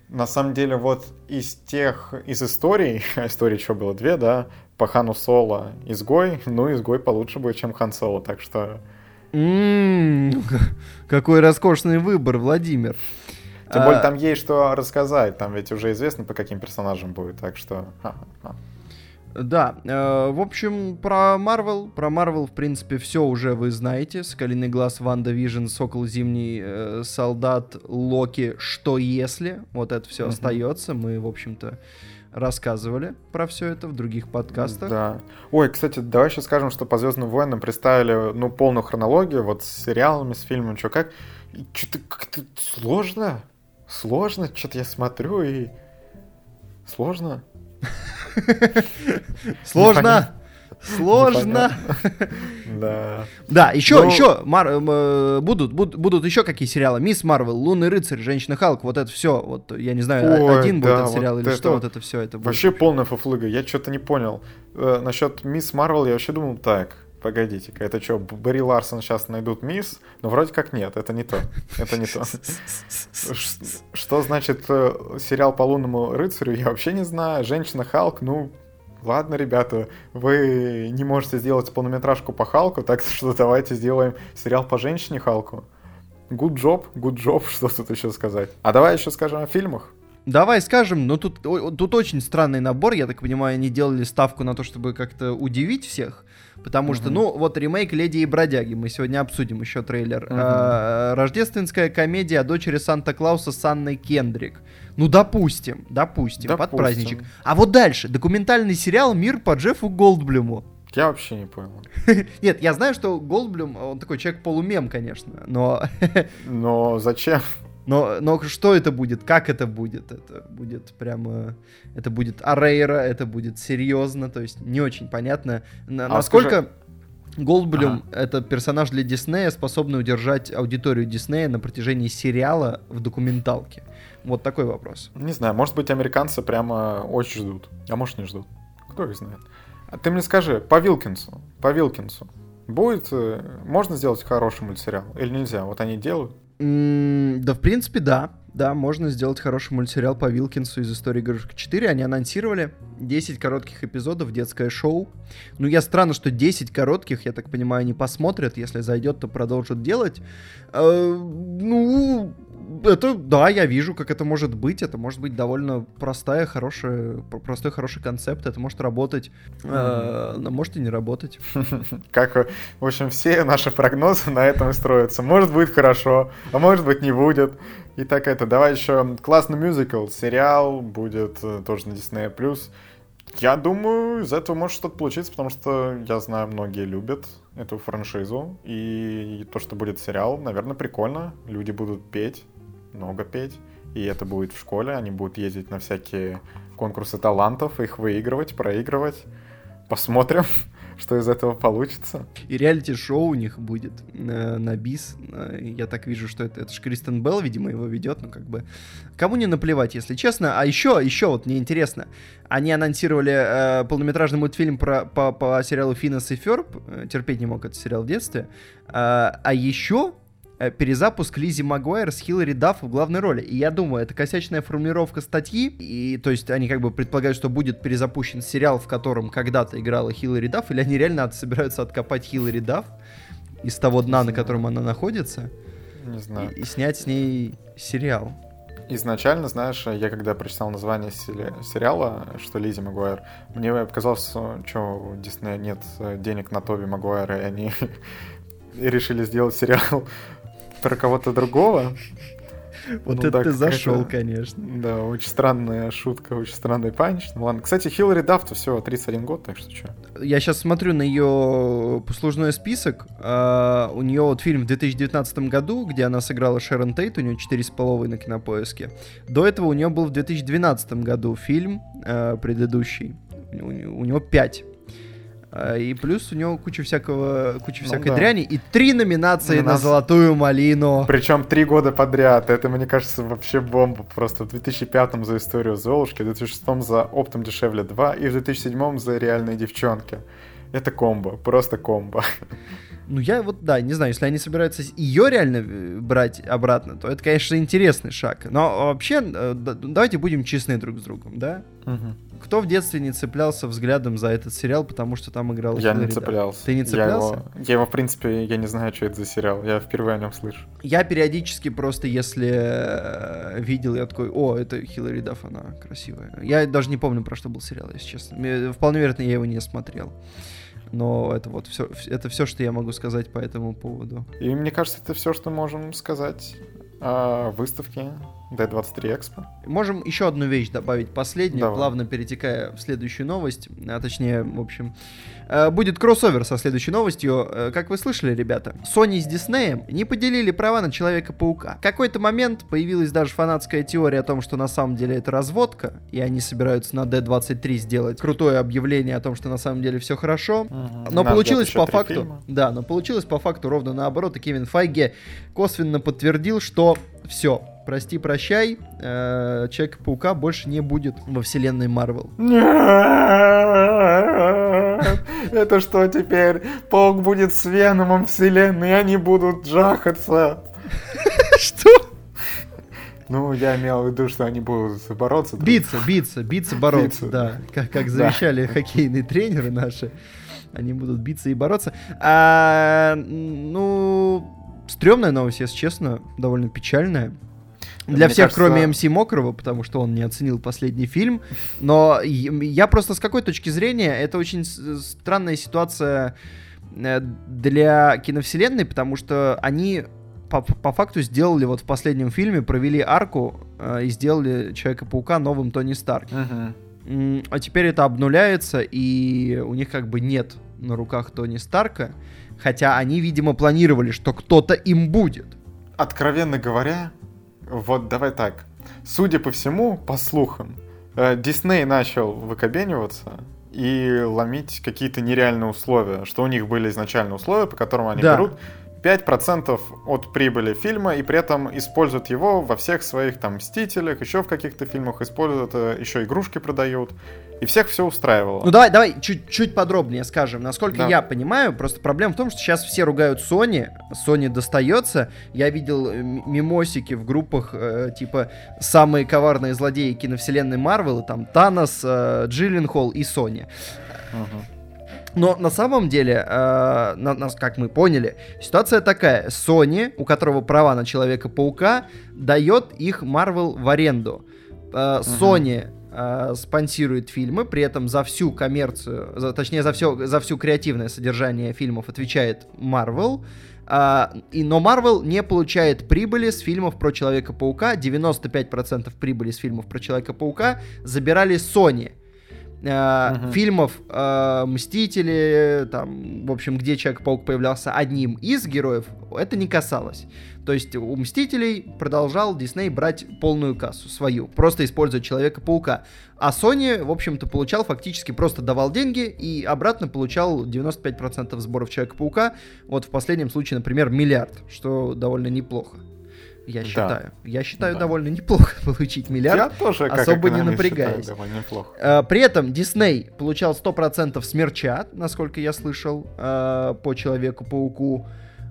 На самом деле, вот из тех, из историй, *laughs* а истории что было, две, да, по Хану Соло изгой, ну, изгой получше будет, чем Хан Соло, так что... М-м, *laughs* какой роскошный выбор, Владимир. Тем более а, там есть что рассказать, там ведь уже известно, по каким персонажам будет, так что... Да, э, в общем, про Марвел, про Марвел, в принципе, все уже вы знаете. Соколиный глаз, WandaVision, Сокол Зимний, э, Солдат, Локи, Что если? Вот это все mm-hmm. остается. Мы, в общем-то, рассказывали про все это в других подкастах. Да. Ой, кстати, давай еще скажем, что по Звездным войнам представили, ну, полную хронологию, вот с сериалами, с фильмами, что как. Что-то как-то сложно. Сложно, что-то я смотрю и... Сложно. *laughs* Сложно. Сложно. Да. Да, еще, Но... еще Мар... Э, будут, будут, еще какие сериалы. Мисс Марвел, Лунный рыцарь, Женщина Халк, вот это все. Вот я не знаю, один будет этот сериал или что, вот это все это. Вообще полная фуфлыга. Я что-то не понял. Э, насчет Мисс Марвел я вообще думал так. Погодите-ка, это что, Барри Ларсон сейчас найдут мисс? Ну, вроде как нет, это не то. Это не то. Что значит э, сериал по лунному рыцарю, я вообще не знаю. Женщина Халк, ну, ладно, ребята, вы не можете сделать полнометражку по Халку, так что давайте сделаем сериал по женщине Халку. Good job, good job, что тут еще сказать. А давай еще скажем о фильмах. Давай скажем, но тут, тут очень странный набор, я так понимаю, они делали ставку на то, чтобы как-то удивить всех. Потому что, ну, вот ремейк «Леди и бродяги», мы сегодня обсудим еще трейлер. А, рождественская комедия о дочери Санта-Клауса с Анной Кендрик. Ну, допустим, допустим, допустим, под праздничек. А вот дальше, документальный сериал «Мир по Джеффу Голдблюму». Я вообще не понял. *laughs* Нет, я знаю, что Голдблюм, он такой человек-полумем, конечно, но... Но зачем? Но, но что это будет, как это будет? Это будет прямо... Это будет арейра, это будет серьезно, то есть не очень понятно, а насколько... Скажи... Голдблюм ага. это персонаж для Диснея, способный удержать аудиторию Диснея на протяжении сериала в документалке. Вот такой вопрос. Не знаю, может быть, американцы прямо очень ждут. А может, не ждут. Кто их знает. А ты мне скажи, по Вилкинсу, по Вилкинсу, будет, э, можно сделать хороший мультсериал или нельзя? Вот они делают? Да, в принципе, да. Да, можно сделать хороший мультсериал по Вилкинсу из истории игрушек 4. Они анонсировали 10 коротких эпизодов, детское шоу. Ну, я странно, что 10 коротких, я так понимаю, не посмотрят. Если зайдет, то продолжат делать. Э, ну, это, да, я вижу, как это может быть. Это может быть довольно простая, хорошая, простой, хороший концепт. Это может работать, э, но может и не работать. *laughs* Как, в общем, все наши прогнозы на этом строятся. Может быть хорошо, а может быть не будет. И так это, давай еще классный мюзикл, сериал будет э, тоже на Disney+. Я думаю, из этого может что-то получиться, потому что я знаю, многие любят эту франшизу. И то, что будет сериал, наверное, прикольно. Люди будут петь много петь, и это будет в школе, они будут ездить на всякие конкурсы талантов, их выигрывать, проигрывать. Посмотрим, *laughs* что из этого получится. И реалити-шоу у них будет э, на бис. Э, я так вижу, что это, это же Кристен Белл, видимо, его ведет, ну как бы. Кому не наплевать, если честно. А еще, еще вот мне интересно. Они анонсировали э, полнометражный мультфильм про, по, по сериалу Финес и Ферб. Э, терпеть не мог этот сериал в детстве. Э, а еще Э, перезапуск Лизи Магуайр с Хиллари Дафф в главной роли. И я думаю, это косячная формулировка статьи, и то есть они как бы предполагают, что будет перезапущен сериал, в котором когда-то играла Хиллари Дафф, или они реально собираются откопать Хиллари Дафф из того дна, на котором она находится, не знаю. И, и снять с ней сериал. Изначально, знаешь, я когда прочитал название сериала, что Лизи Магуайр, мне показалось, что у Диснея нет денег на Тоби Магуайра, и они *laughs* решили сделать сериал про кого-то другого. Вот ну, это да, ты зашел, конечно. Да, очень странная шутка, очень странный панч. Ну ладно. Кстати, Хиллари Дафт всего 31 год, так что что. Я сейчас смотрю на ее послужной список. Uh, у нее вот фильм в 2019 году, где она сыграла Шерон Тейт, у нее 4,5 на кинопоиске. До этого у нее был в 2012 году фильм uh, предыдущий. У, у него 5 а, и плюс у него куча всякого, куча ну, всякой да. дряни и три номинации на, на золотую малину. Причем три года подряд. Это, мне кажется, вообще бомба. Просто в 2005 за историю Золушки, в 2006 за Оптом дешевле 2 и в 2007 за реальные девчонки. Это комбо, просто комбо. Ну, я вот, да, не знаю, если они собираются ее реально э, брать обратно, то это, конечно, интересный шаг. Но вообще, э, давайте будем честны друг с другом, да? Угу. Кто в детстве не цеплялся взглядом за этот сериал, потому что там играл Я Хиллари не цеплялся. Ты не цеплялся? Я его, я его, в принципе, я не знаю, что это за сериал. Я впервые о нем слышу. Я периодически просто, если э, видел, я такой, о, это Хиллари Дафф, она красивая. Я даже не помню, про что был сериал, если честно. Вполне вероятно, я его не смотрел. Но это вот все, это все, что я могу сказать по этому поводу. И мне кажется, это все, что можем сказать о выставке D23 Expo. Можем еще одну вещь добавить, последнюю, Давай. плавно перетекая в следующую новость, а точнее, в общем, будет кроссовер со следующей новостью. Э, как вы слышали, ребята, Sony с Disney не поделили права на Человека-паука. В какой-то момент появилась даже фанатская теория о том, что на самом деле это разводка, и они собираются на D23 сделать крутое объявление о том, что на самом деле все хорошо. Угу. Но Нас получилось по факту... Фильма. Да, но получилось по факту ровно наоборот, и Кевин Файге косвенно подтвердил, что все, прости, прощай, э, Человека-паука больше не будет во вселенной Марвел. *laughs* *laughs* Это что теперь? Паук будет с Веномом вселенной, и они будут жахаться. *laughs* Что? Ну, я имел в виду, что они будут бороться. Биться, биться, биться, бороться, да. Как, как завещали хоккейные тренеры наши. Они будут биться и бороться. А, ну, стрёмная новость, если честно, довольно печальная. Для Мне всех, кажется... кроме МС Мокрого, потому что он не оценил последний фильм. Но я просто с какой точки зрения, это очень странная ситуация э, для киновселенной, потому что они по, по факту сделали вот в последнем фильме, провели арку э, и сделали Человека-паука новым Тони Старк. Uh-huh. А теперь это обнуляется, и у них как бы нет на руках Тони Старка, хотя они, видимо, планировали, что кто-то им будет. Откровенно говоря, вот давай так. Судя по всему, по слухам, э, Дисней начал выкобениваться и ломить какие-то нереальные условия, что у них были изначально условия, по которым они да. берут 5% от прибыли фильма и при этом используют его во всех своих там Мстителях, еще в каких-то фильмах используют, э, еще игрушки продают. И всех все устраивало. Ну давай, давай чуть-чуть подробнее скажем. Насколько да. я понимаю, просто проблема в том, что сейчас все ругают Sony, Sony достается. Я видел э, мимосики в группах э, типа самые коварные злодеи киновселенной Марвел, там Танос, э, Джилленхол и Sony. Угу. Но на самом деле, э, на, на, как мы поняли, ситуация такая. Sony, у которого права на Человека-паука, дает их Marvel в аренду. Э, Sony э, спонсирует фильмы, при этом за всю коммерцию, за, точнее за все, за всю креативное содержание фильмов отвечает Marvel. Uh, и, но Marvel не получает прибыли с фильмов про Человека-паука. 95% прибыли с фильмов про Человека-паука забирали Sony uh-huh. фильмов э, Мстители, там, в общем, где Человек-паук появлялся одним из героев, это не касалось. То есть у Мстителей продолжал Дисней брать полную кассу свою, просто используя Человека-паука. А Sony, в общем-то, получал фактически просто давал деньги и обратно получал 95% сборов Человека-паука. Вот в последнем случае, например, миллиард, что довольно неплохо я считаю. Да. Я считаю да. довольно неплохо *laughs* получить миллиард. Я тоже, как особо не напрягаясь. Считаю, довольно неплохо. А, при этом Дисней получал 100% смерча, насколько я слышал, а, по Человеку-пауку.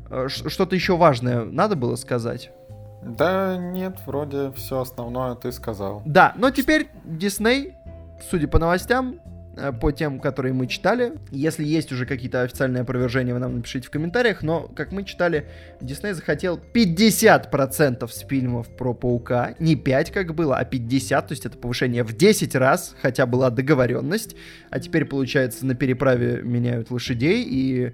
А, что-то еще важное надо было сказать? Да нет, вроде все основное ты сказал. Да, но теперь Дисней, судя по новостям, Э, по тем, которые мы читали. Если есть уже какие-то официальные опровержения, вы нам напишите в комментариях, но, как мы читали, Дисней захотел 50% с фильмов про Паука, не 5, как было, а 50, то есть это повышение в 10 раз, хотя была договоренность, а теперь, получается, на переправе меняют лошадей, и,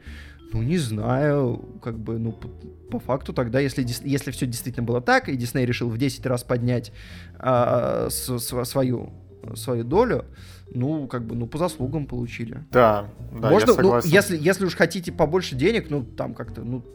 ну, не знаю, как бы, ну, по, по факту тогда, если, если все действительно было так, и Дисней решил в 10 раз поднять а, с, с, свою, свою долю, ну, как бы, ну, по заслугам получили. Да, да, Можно, я согласен. Ну, если, если уж хотите побольше денег, ну, там как-то, ну,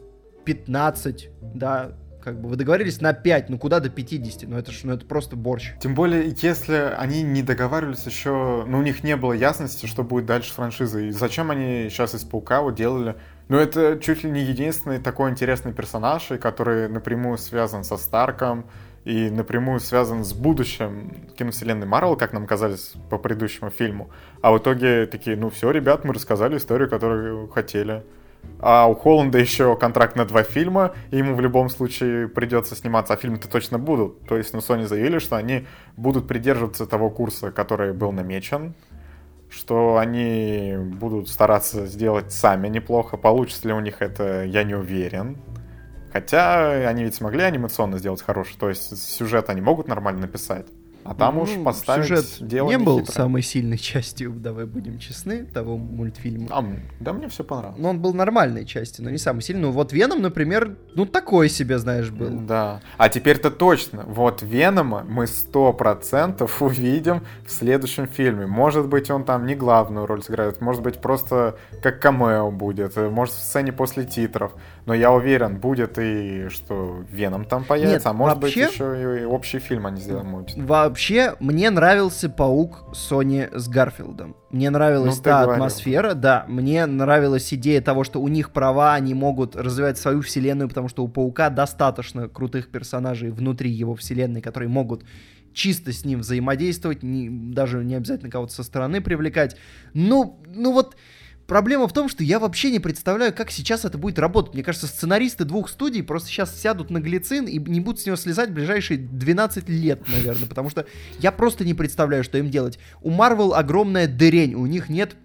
15, да, как бы вы договорились на 5, ну куда до 50? Ну это ж, ну это просто борщ. Тем более, если они не договаривались еще, ну у них не было ясности, что будет дальше франшиза. И зачем они сейчас из Паука вот делали? Ну это чуть ли не единственный такой интересный персонаж, который напрямую связан со Старком, и напрямую связан с будущим киновселенной Марвел, как нам казалось по предыдущему фильму. А в итоге такие, ну все, ребят, мы рассказали историю, которую хотели. а у Холланда еще контракт на два фильма, и ему в любом случае придется сниматься, а фильмы-то точно будут. То есть, ну, Sony заявили, что они будут придерживаться того курса, который был намечен, что они будут стараться сделать сами неплохо. Получится ли у них это, я не уверен. Хотя они ведь смогли анимационно сделать хороший, то есть сюжет они могут нормально написать. А там ну, уж поставить сюжет дело не был хитро. самой сильной *laughs* частью, давай будем честны, того мультфильма. А, да мне все понравилось. Но он был нормальной частью, но не самый сильный. Ну вот Веном, например, ну такой себе, знаешь, был. Да. А теперь-то точно. Вот Венома мы сто процентов *laughs* увидим в следующем фильме. Может быть, он там не главную роль сыграет, может быть, просто как камео будет, может в сцене после титров. Но я уверен, будет и что Веном там появится, Нет, а может вообще... быть еще и общий фильм они сделают. Вообще, мне нравился паук Sony с Гарфилдом. Мне нравилась ну, та говорил. атмосфера, да. Мне нравилась идея того, что у них права, они могут развивать свою вселенную, потому что у паука достаточно крутых персонажей внутри его вселенной, которые могут чисто с ним взаимодействовать, не, даже не обязательно кого-то со стороны привлекать. Ну, ну вот Проблема в том, что я вообще не представляю, как сейчас это будет работать. Мне кажется, сценаристы двух студий просто сейчас сядут на глицин и не будут с него слезать в ближайшие 12 лет, наверное, потому что я просто не представляю, что им делать. У Marvel огромная дырень, у них нет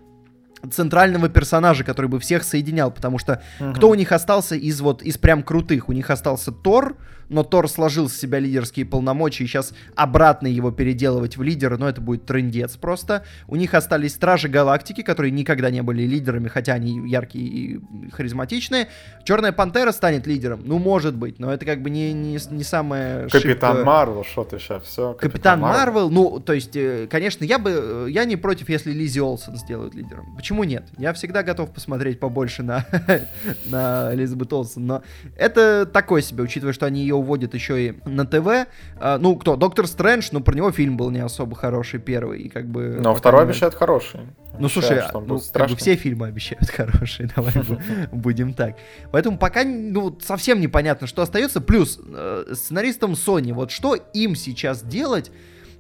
центрального персонажа, который бы всех соединял, потому что угу. кто у них остался из вот из прям крутых? У них остался Тор, но Тор сложил с себя лидерские полномочия, и сейчас обратно его переделывать в лидера, но это будет трендец просто. У них остались Стражи Галактики, которые никогда не были лидерами, хотя они яркие и харизматичные. Черная Пантера станет лидером? Ну, может быть, но это как бы не, не, не самое... Капитан Марвел, что ты сейчас, все. Капитан Марвел, ну, то есть, э, конечно, я бы, я не против, если Лизи Олсен сделают лидером. Почему нет? Я всегда готов посмотреть побольше на, *laughs* на Элизабет Олсен, но это такое себе, учитывая, что они ее уводят еще и на ТВ. А, ну, кто? Доктор Стрэндж, ну, про него фильм был не особо хороший первый, и как бы... Но второй обещает хороший. Ну, слушай, а, ну, как бы все фильмы обещают *laughs* хорошие, давай *laughs* будем так. Поэтому пока, ну, совсем непонятно, что остается. Плюс, э, сценаристам Sony, вот что им сейчас делать,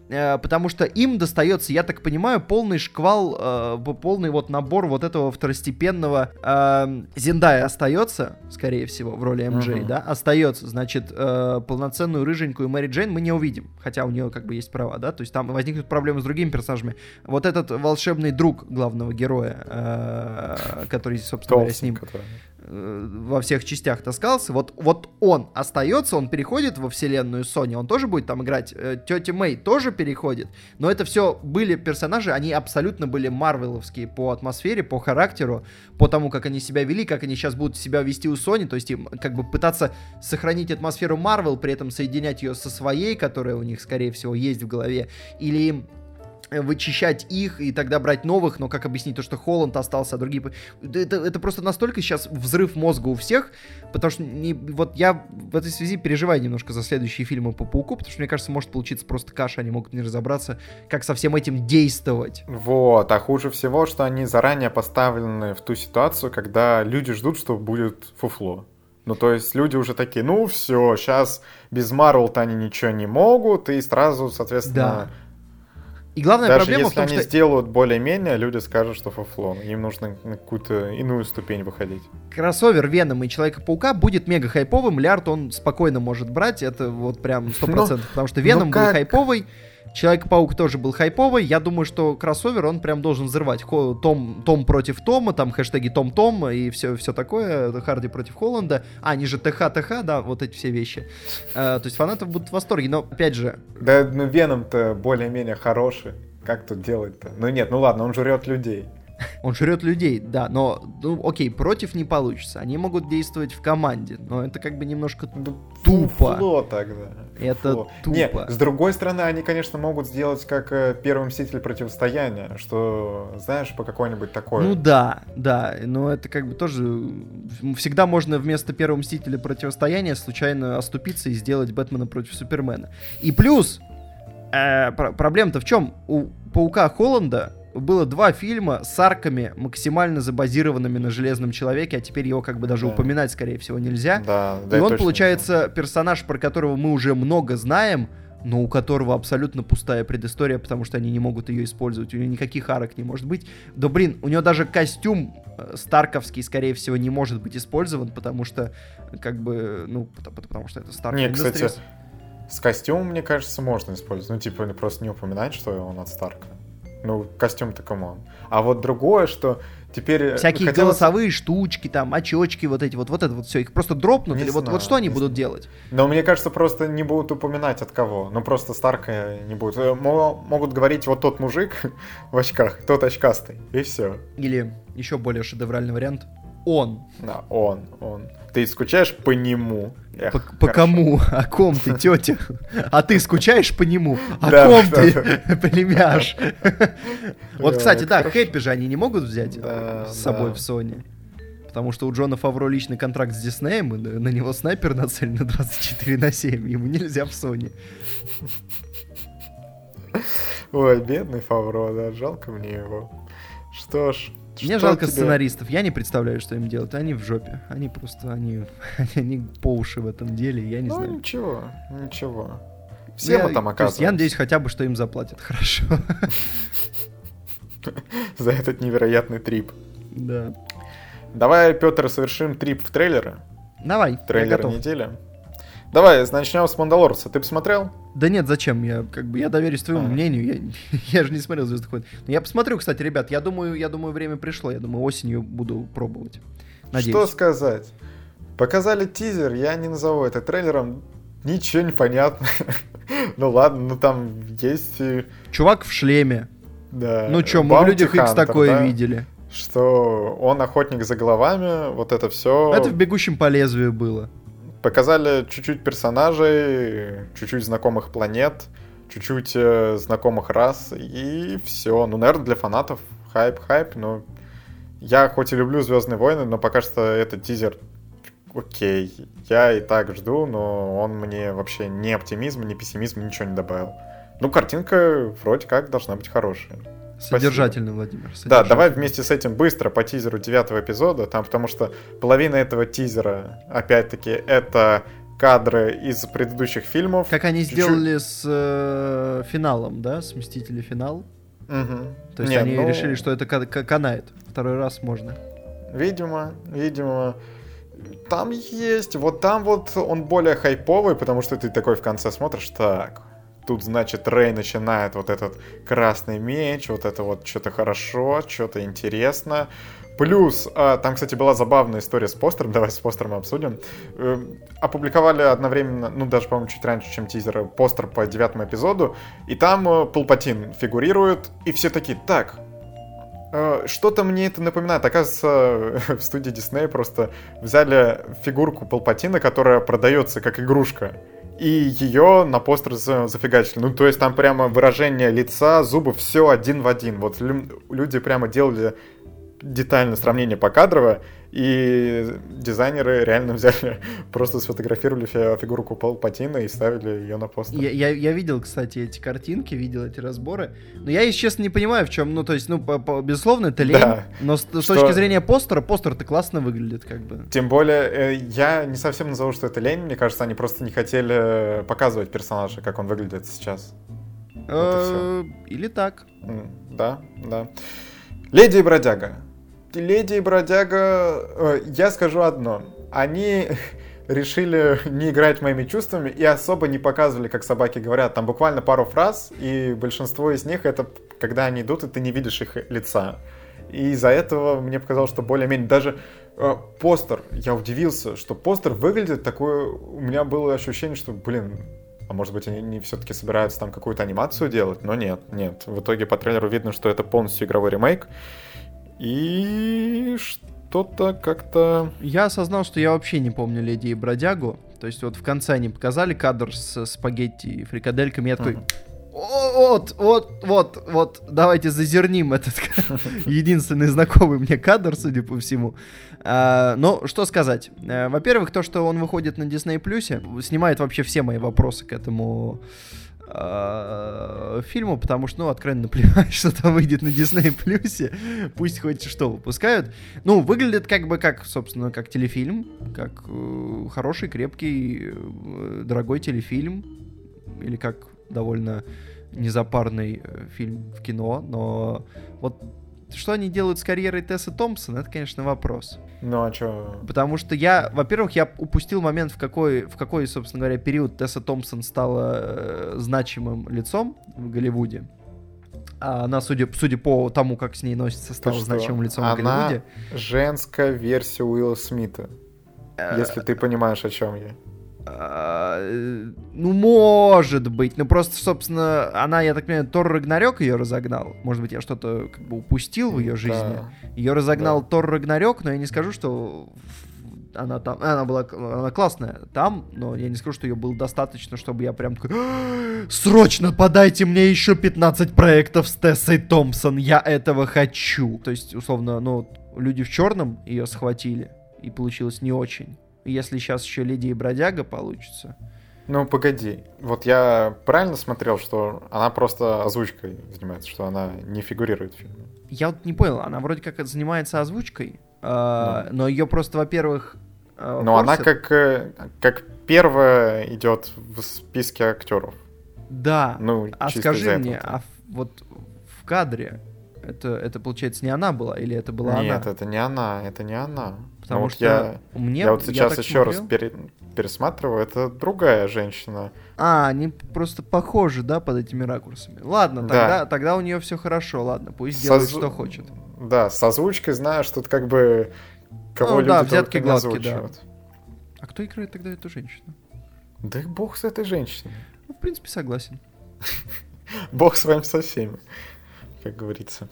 потому что им достается, я так понимаю, полный шквал, э, полный вот набор вот этого второстепенного э, Зендая остается, скорее всего, в роли МД, uh-huh. да, остается, значит, э, полноценную рыженькую Мэри Джейн мы не увидим, хотя у нее как бы есть права, да, то есть там возникнут проблемы с другими персонажами. Вот этот волшебный друг главного героя, э, который, собственно говоря, с ним... Который Э, во всех частях таскался. Вот, вот он остается, он переходит во вселенную Sony, он тоже будет там играть. Э, Тетя Мэй тоже переходит. Но это все были персонажи, они абсолютно были марвеловские по атмосфере, по характеру, по тому, как они себя вели, как они сейчас будут себя вести у Sony. То есть им как бы пытаться сохранить атмосферу Марвел, при этом соединять ее со своей, которая у них, скорее всего, есть в голове. Или им вычищать их и тогда брать новых, но как объяснить то, что Холланд остался, а другие... Это, это просто настолько сейчас взрыв мозга у всех, потому что не, вот я в этой связи переживаю немножко за следующие фильмы по Пауку, потому что мне кажется, может получиться просто каша, они могут не разобраться, как со всем этим действовать. Вот, а хуже всего, что они заранее поставлены в ту ситуацию, когда люди ждут, что будет фуфло. Ну, то есть люди уже такие, ну, все, сейчас без Марвел-то они ничего не могут, и сразу, соответственно, да и главная Даже проблема если в том, они что... сделают более-менее, люди скажут, что фуфло. Им нужно на какую-то иную ступень выходить. Кроссовер Веном и Человека-паука будет мега хайповым. Лярд он спокойно может брать. Это вот прям 100%. Но, потому что Веном был хайповый. Человек-паук тоже был хайповый. Я думаю, что кроссовер, он прям должен взрывать. Том, Том против Тома, там хэштеги Том-Том и все, все такое. Харди против Холланда. А, они же ТХ-ТХ, да, вот эти все вещи. А, то есть фанаты будут в восторге. Но, опять же... Да, ну Веном-то более-менее хороший. Как тут делать-то? Ну нет, ну ладно, он жрет людей. Он жрет людей, да, но, ну, окей, против не получится. Они могут действовать в команде, но это как бы немножко ну, тупо. Фло тогда. Это Фло. тупо. Не, с другой стороны, они, конечно, могут сделать как э, первый Мститель противостояния, что, знаешь, по какой-нибудь такой... Ну да, да, но это как бы тоже... Всегда можно вместо первого Мстителя противостояния случайно оступиться и сделать Бэтмена против Супермена. И плюс, э, проблема-то в чем? У Паука Холланда было два фильма с арками, максимально забазированными на Железном Человеке, а теперь его как бы даже да. упоминать, скорее всего, нельзя. Да, да, И он, получается, персонаж, про которого мы уже много знаем, но у которого абсолютно пустая предыстория, потому что они не могут ее использовать, у него никаких арок не может быть. Да блин, у него даже костюм э, старковский, скорее всего, не может быть использован, потому что, как бы, ну, потому, потому что это Старк Не, кстати, с костюмом, мне кажется, можно использовать. Ну, типа, просто не упоминать, что он от Старка. Ну, костюм-то кому? А вот другое, что теперь... Всякие хотелось... голосовые штучки, там, очечки, вот эти вот, вот это вот все, их просто дропнут, не или знаю, вот, вот что они будут знаю. делать? Но мне кажется, просто не будут упоминать от кого. Ну, просто Старка не будут. Э, могут говорить вот тот мужик *laughs* в очках, тот очкастый, и все. Или еще более шедевральный вариант. Он. Да, он, он. Ты скучаешь по нему. Эх, по, по кому? О ком ты, тетя? А ты скучаешь по нему? О да, ком да, ты, да. *laughs* племяш? Вот, кстати, да, Хэппи же они не могут взять с собой в Sony. Потому что у Джона Фавро личный контракт с Диснеем, и на него снайпер нацелен на 24 на 7. Ему нельзя в Sony. Ой, бедный Фавро, да, жалко мне его. Что ж, мне жалко тебе... сценаристов. Я не представляю, что им делать. Они в жопе. Они просто, они, *laughs* они по уши в этом деле. Я не ну, знаю. ничего, ничего. Все я, мы там оказываемся. Я надеюсь хотя бы, что им заплатят *laughs* хорошо. *laughs* За этот невероятный трип. Да. Давай, Петр, совершим трип в трейлеры. Давай. Трейлер недели. Давай, начнем с Мандалорца. Ты посмотрел? Да нет, зачем? Я как бы я доверюсь твоему а. мнению. Я, *laughs* я же не смотрел Звездных войн. Но я посмотрю, кстати, ребят. Я думаю, я думаю, время пришло. Я думаю, осенью буду пробовать. Надеюсь. Что сказать? Показали тизер, я не назову это трейлером. Ничего не понятно. *laughs* ну ладно, ну там есть... Чувак в шлеме. Да. Ну что, мы в Людях Икс такое видели. Что он охотник за головами, вот это все. Это в «Бегущем по лезвию» было. Показали чуть-чуть персонажей, чуть-чуть знакомых планет, чуть-чуть э, знакомых рас, и все. Ну, наверное, для фанатов хайп-хайп, но я хоть и люблю Звездные войны, но пока что этот тизер окей. Я и так жду, но он мне вообще ни оптимизма, ни пессимизма ничего не добавил. Ну, картинка вроде как должна быть хорошая. Содержательный, Владимир. Содержательный. Да, давай вместе с этим быстро по тизеру девятого эпизода, там, потому что половина этого тизера, опять-таки, это кадры из предыдущих фильмов. Как они Чуть-чуть... сделали с э, финалом, да, с Мстители финал. Угу. То есть Нет, они ну... решили, что это канает. Второй раз можно. Видимо, видимо. Там есть, вот там вот он более хайповый, потому что ты такой в конце смотришь, так, Тут, значит, Рэй начинает вот этот красный меч, вот это вот что-то хорошо, что-то интересно. Плюс, а, там, кстати, была забавная история с постером, *laughs* давай с постером обсудим. Э, опубликовали одновременно, ну, даже, по-моему, чуть раньше, чем тизер, постер по девятому эпизоду, и там э, Палпатин фигурирует, и все такие, так, э, что-то мне это напоминает. Оказывается, *laughs* в студии Дисней просто взяли фигурку Палпатина, которая продается как игрушка и ее на постер зафигачили. Ну, то есть там прямо выражение лица, зубы, все один в один. Вот люди прямо делали детальное сравнение по кадрово, и дизайнеры реально взяли, *laughs* просто сфотографировали фигурку Палпатина и ставили ее на постер. Я, я, я видел, кстати, эти картинки, видел эти разборы, но я, если честно, не понимаю, в чем, ну, то есть, ну, по, по, безусловно, это лень, да. но с, с что... точки зрения постера, постер-то классно выглядит, как бы. Тем более, э, я не совсем назову, что это лень, мне кажется, они просто не хотели показывать персонажа, как он выглядит сейчас. Вот Или так. Да, да. Леди и бродяга. Леди и Бродяга, э, я скажу одно. Они *laughs* решили не играть моими чувствами и особо не показывали, как собаки говорят. Там буквально пару фраз, и большинство из них это когда они идут, и ты не видишь их лица. И из-за этого мне показалось, что более-менее даже э, постер, я удивился, что постер выглядит такое, у меня было ощущение, что, блин, а может быть они не все-таки собираются там какую-то анимацию делать, но нет, нет. В итоге по трейлеру видно, что это полностью игровой ремейк. И что-то как-то... Я осознал, что я вообще не помню Леди и Бродягу. То есть вот в конце они показали кадр с спагетти и фрикадельками. Я такой... Вот, вот, вот, вот, давайте зазерним этот *laughs* единственный знакомый мне кадр, судя по всему. А, но что сказать? А, во-первых, то, что он выходит на Disney Плюсе, снимает вообще все мои вопросы к этому фильму, потому что, ну, откровенно наплевать, *laughs* что там выйдет на Disney Плюсе. Пусть хоть что выпускают. Ну, выглядит как бы как, собственно, как телефильм, как э, хороший, крепкий, э, дорогой телефильм. Или как довольно незапарный э, фильм в кино, но вот что они делают с карьерой Тесса Томпсона, это, конечно, вопрос. Ну, а что? Потому что я, во-первых, я упустил момент, в какой, в какой, собственно говоря, период Тесса Томпсон стала э, значимым лицом в Голливуде. А она, судя, судя по тому, как с ней носится, стала значимым лицом она в Голливуде. женская версия Уилла Смита. Э, если ты понимаешь, о чем я. А, ну, может быть. Ну, просто, собственно, она, я так понимаю, Тор Рагнарёк ее разогнал. Может быть, я что-то как бы упустил в ее жизни. Да. Ее разогнал да. Тор Рагнарёк, но я не скажу, что она там, она была она классная там, но я не скажу, что ее было достаточно, чтобы я прям такой, «А, срочно подайте мне еще 15 проектов с Тессой Томпсон, я этого хочу. То есть, условно, ну, люди в черном ее схватили, и получилось не очень. Если сейчас еще Леди и Бродяга получится. Ну, погоди. Вот я правильно смотрел, что она просто озвучкой занимается, что она не фигурирует в фильме? Я вот не понял, она вроде как занимается озвучкой, э, но ее просто, во-первых... Э, но она как, э, как первая идет в списке актеров. Да. Ну, а скажи мне, а вот в кадре это, это, получается, не она была, или это была Нет, она? Нет, это не она, это не она. Потому ну, что я, мне, я вот сейчас я еще смотрел. раз пере, пересматриваю, это другая женщина. А, они просто похожи, да, под этими ракурсами. Ладно, тогда, да. тогда у нее все хорошо, ладно, пусть делает, Созв... что хочет. Да, с озвучкой знаешь, тут как бы кого ну, люди да, взятки гладкие, да. А кто играет тогда эту женщину? Да бог с этой женщиной. Ну, в принципе, согласен. *laughs* Бог с вами со всеми, как говорится.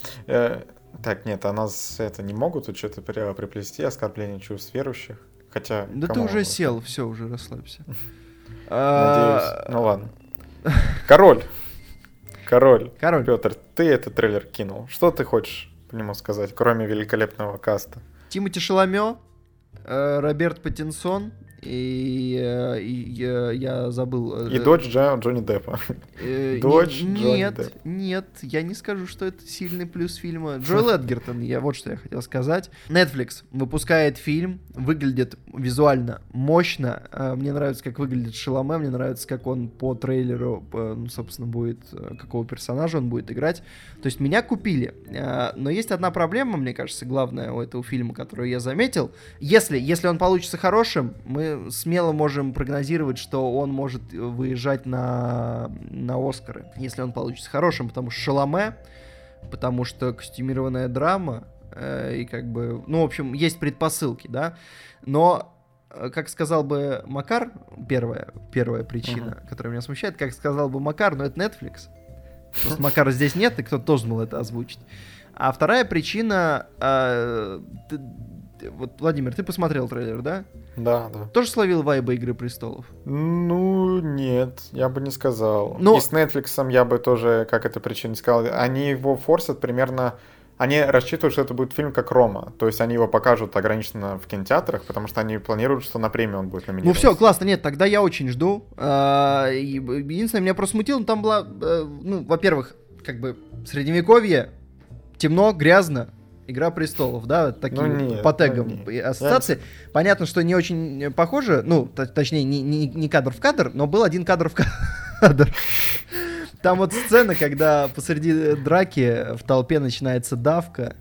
Так, нет, а нас это не могут что-то приплести, оскорбление чувств верующих. Хотя. Да ты уже сел, все, уже расслабься. *laughs* Надеюсь. А, ну ладно. *laughs* Король. Король. Король. Петр, ты этот трейлер кинул. Что ты хочешь по нему сказать, кроме великолепного каста? Тимати Шаламё, э, Роберт Паттинсон и, э, и я, я забыл. Э, и дочь Джо, Джонни Деппа. Э, дочь не, Джонни Нет, Деппа. нет, я не скажу, что это сильный плюс фильма. Джоэл Эдгертон, я вот что я хотел сказать. Netflix выпускает фильм, выглядит визуально мощно. Мне нравится, как выглядит Шаломе, мне нравится, как он по трейлеру, ну, собственно, будет, какого персонажа он будет играть. То есть меня купили. Но есть одна проблема, мне кажется, главная у этого фильма, которую я заметил. Если, если он получится хорошим, мы смело можем прогнозировать, что он может выезжать на, на Оскары, если он получится хорошим, потому что Шаломе, потому что костюмированная драма, э, и как бы, ну, в общем, есть предпосылки, да, но э, как сказал бы Макар, первая, первая причина, uh-huh. которая меня смущает, как сказал бы Макар, но это Netflix. Просто Макара здесь нет, и кто-то должен был это озвучить. А вторая причина, э, вот, Владимир, ты посмотрел трейлер, да? Да, да. Тоже словил вайба Игры Престолов? Ну, нет, я бы не сказал. Но... И с Netflix я бы тоже, как это причина сказал, они его форсят примерно... Они рассчитывают, что это будет фильм как Рома. То есть они его покажут ограниченно в кинотеатрах, потому что они планируют, что на премию он будет номинирован. Ну все, классно, нет, тогда я очень жду. А, единственное, меня просто смутило, но там была, э, ну, во-первых, как бы средневековье, темно, грязно, Игра престолов, да, такие ну, нет, по тегам ну, нет. ассоциации. Я... Понятно, что не очень похоже, ну, точнее, не, не, не кадр в кадр, но был один кадр в *laughs* кадр. Там вот сцена, когда посреди драки в толпе начинается давка.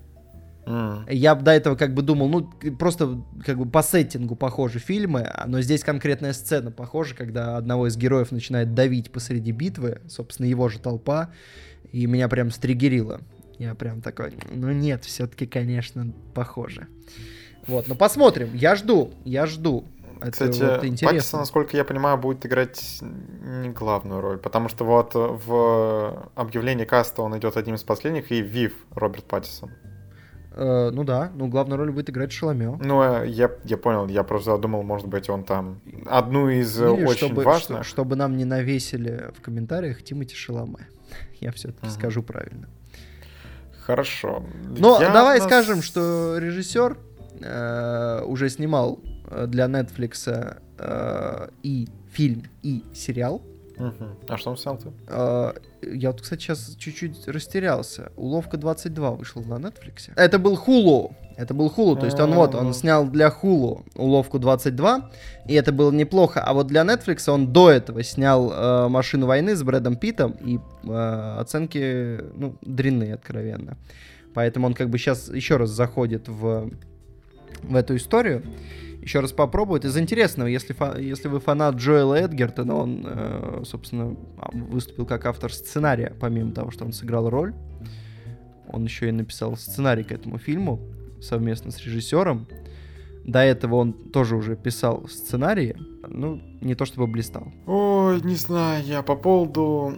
Mm. Я до этого как бы думал, ну, просто как бы по сеттингу похожи фильмы, но здесь конкретная сцена похожа, когда одного из героев начинает давить посреди битвы, собственно, его же толпа, и меня прям стригерило. Я прям такой, ну нет, все-таки, конечно, похоже. Вот, ну посмотрим. Я жду, я жду. Это Кстати, вот интересно. Паттисон, насколько я понимаю, будет играть не главную роль, потому что вот в объявлении каста он идет одним из последних, и Вив Роберт Паттисон. Э, ну да, ну главную роль будет играть Шаломё. Ну, э, я, я понял, я просто думал, может быть, он там одну из Или очень чтобы, важных... Что, чтобы нам не навесили в комментариях Тимати Шаломе. *laughs* Я все-таки uh-huh. скажу правильно. Хорошо. Но Я давай нас... скажем, что режиссер э, уже снимал э, для Netflix э, и фильм, и сериал. Угу. А что он снял-то? А, я вот, кстати, сейчас чуть-чуть растерялся. Уловка 22 вышел на Netflix. Это был Hulu. Это был Hulu, то есть он вот, он снял для Hulu уловку 22, и это было неплохо. А вот для Netflix он до этого снял э, «Машину войны» с Брэдом Питом, и э, оценки, ну, дрянные, откровенно. Поэтому он как бы сейчас еще раз заходит в, в эту историю еще раз попробует. Из интересного, если, если вы фанат Джоэла Эдгертона, он, э, собственно, а, выступил как автор сценария, помимо того, что он сыграл роль. Он еще и написал сценарий к этому фильму совместно с режиссером. До этого он тоже уже писал сценарии, ну, не то чтобы блистал. Ой, не знаю, я по поводу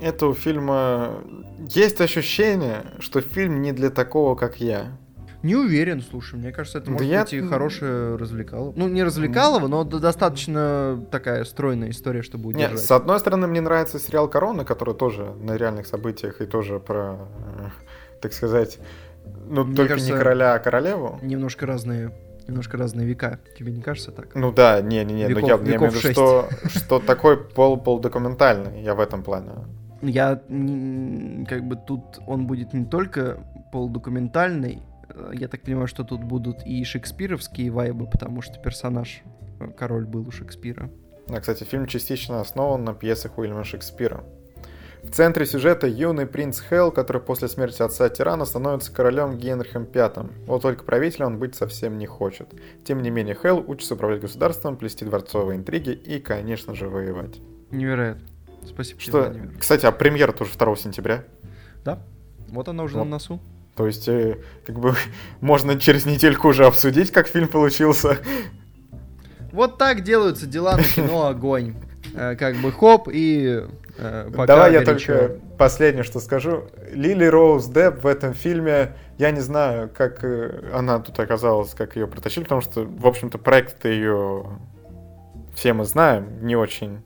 этого фильма... Есть ощущение, что фильм не для такого, как я. Не уверен, слушай, мне кажется, это может да быть я... и хорошее развлекало. Ну, не развлекалово, но достаточно такая стройная история, чтобы удержать. Нет, с одной стороны, мне нравится сериал «Корона», который тоже на реальных событиях и тоже про, э, так сказать, ну, мне только кажется, не короля, а королеву. Немножко разные немножко разные века. Тебе не кажется так? Ну да, не-не-не, но я, я имею в виду, что, что такой пол полудокументальный, я в этом плане. Я как бы тут он будет не только полудокументальный, я так понимаю, что тут будут и шекспировские вайбы, потому что персонаж э, король был у Шекспира. А, кстати, фильм частично основан на пьесах Уильяма Шекспира. В центре сюжета юный принц Хелл, который после смерти отца тирана становится королем Генрихом V. Вот только правителем он быть совсем не хочет. Тем не менее, Хелл учится управлять государством, плести дворцовые интриги и, конечно же, воевать. Невероятно. Спасибо Что, Владимир. Кстати, а премьера тоже 2 сентября. Да, вот она уже вот. на носу. То есть, э, как бы, *laughs* можно через недельку уже обсудить, как фильм получился. Вот так делаются дела на кино *laughs* «Огонь». Э, как бы хоп и э, пока Давай я только последнее, что скажу. Лили Роуз Депп в этом фильме, я не знаю, как она тут оказалась, как ее протащили, потому что, в общем-то, проект ее все мы знаем, не очень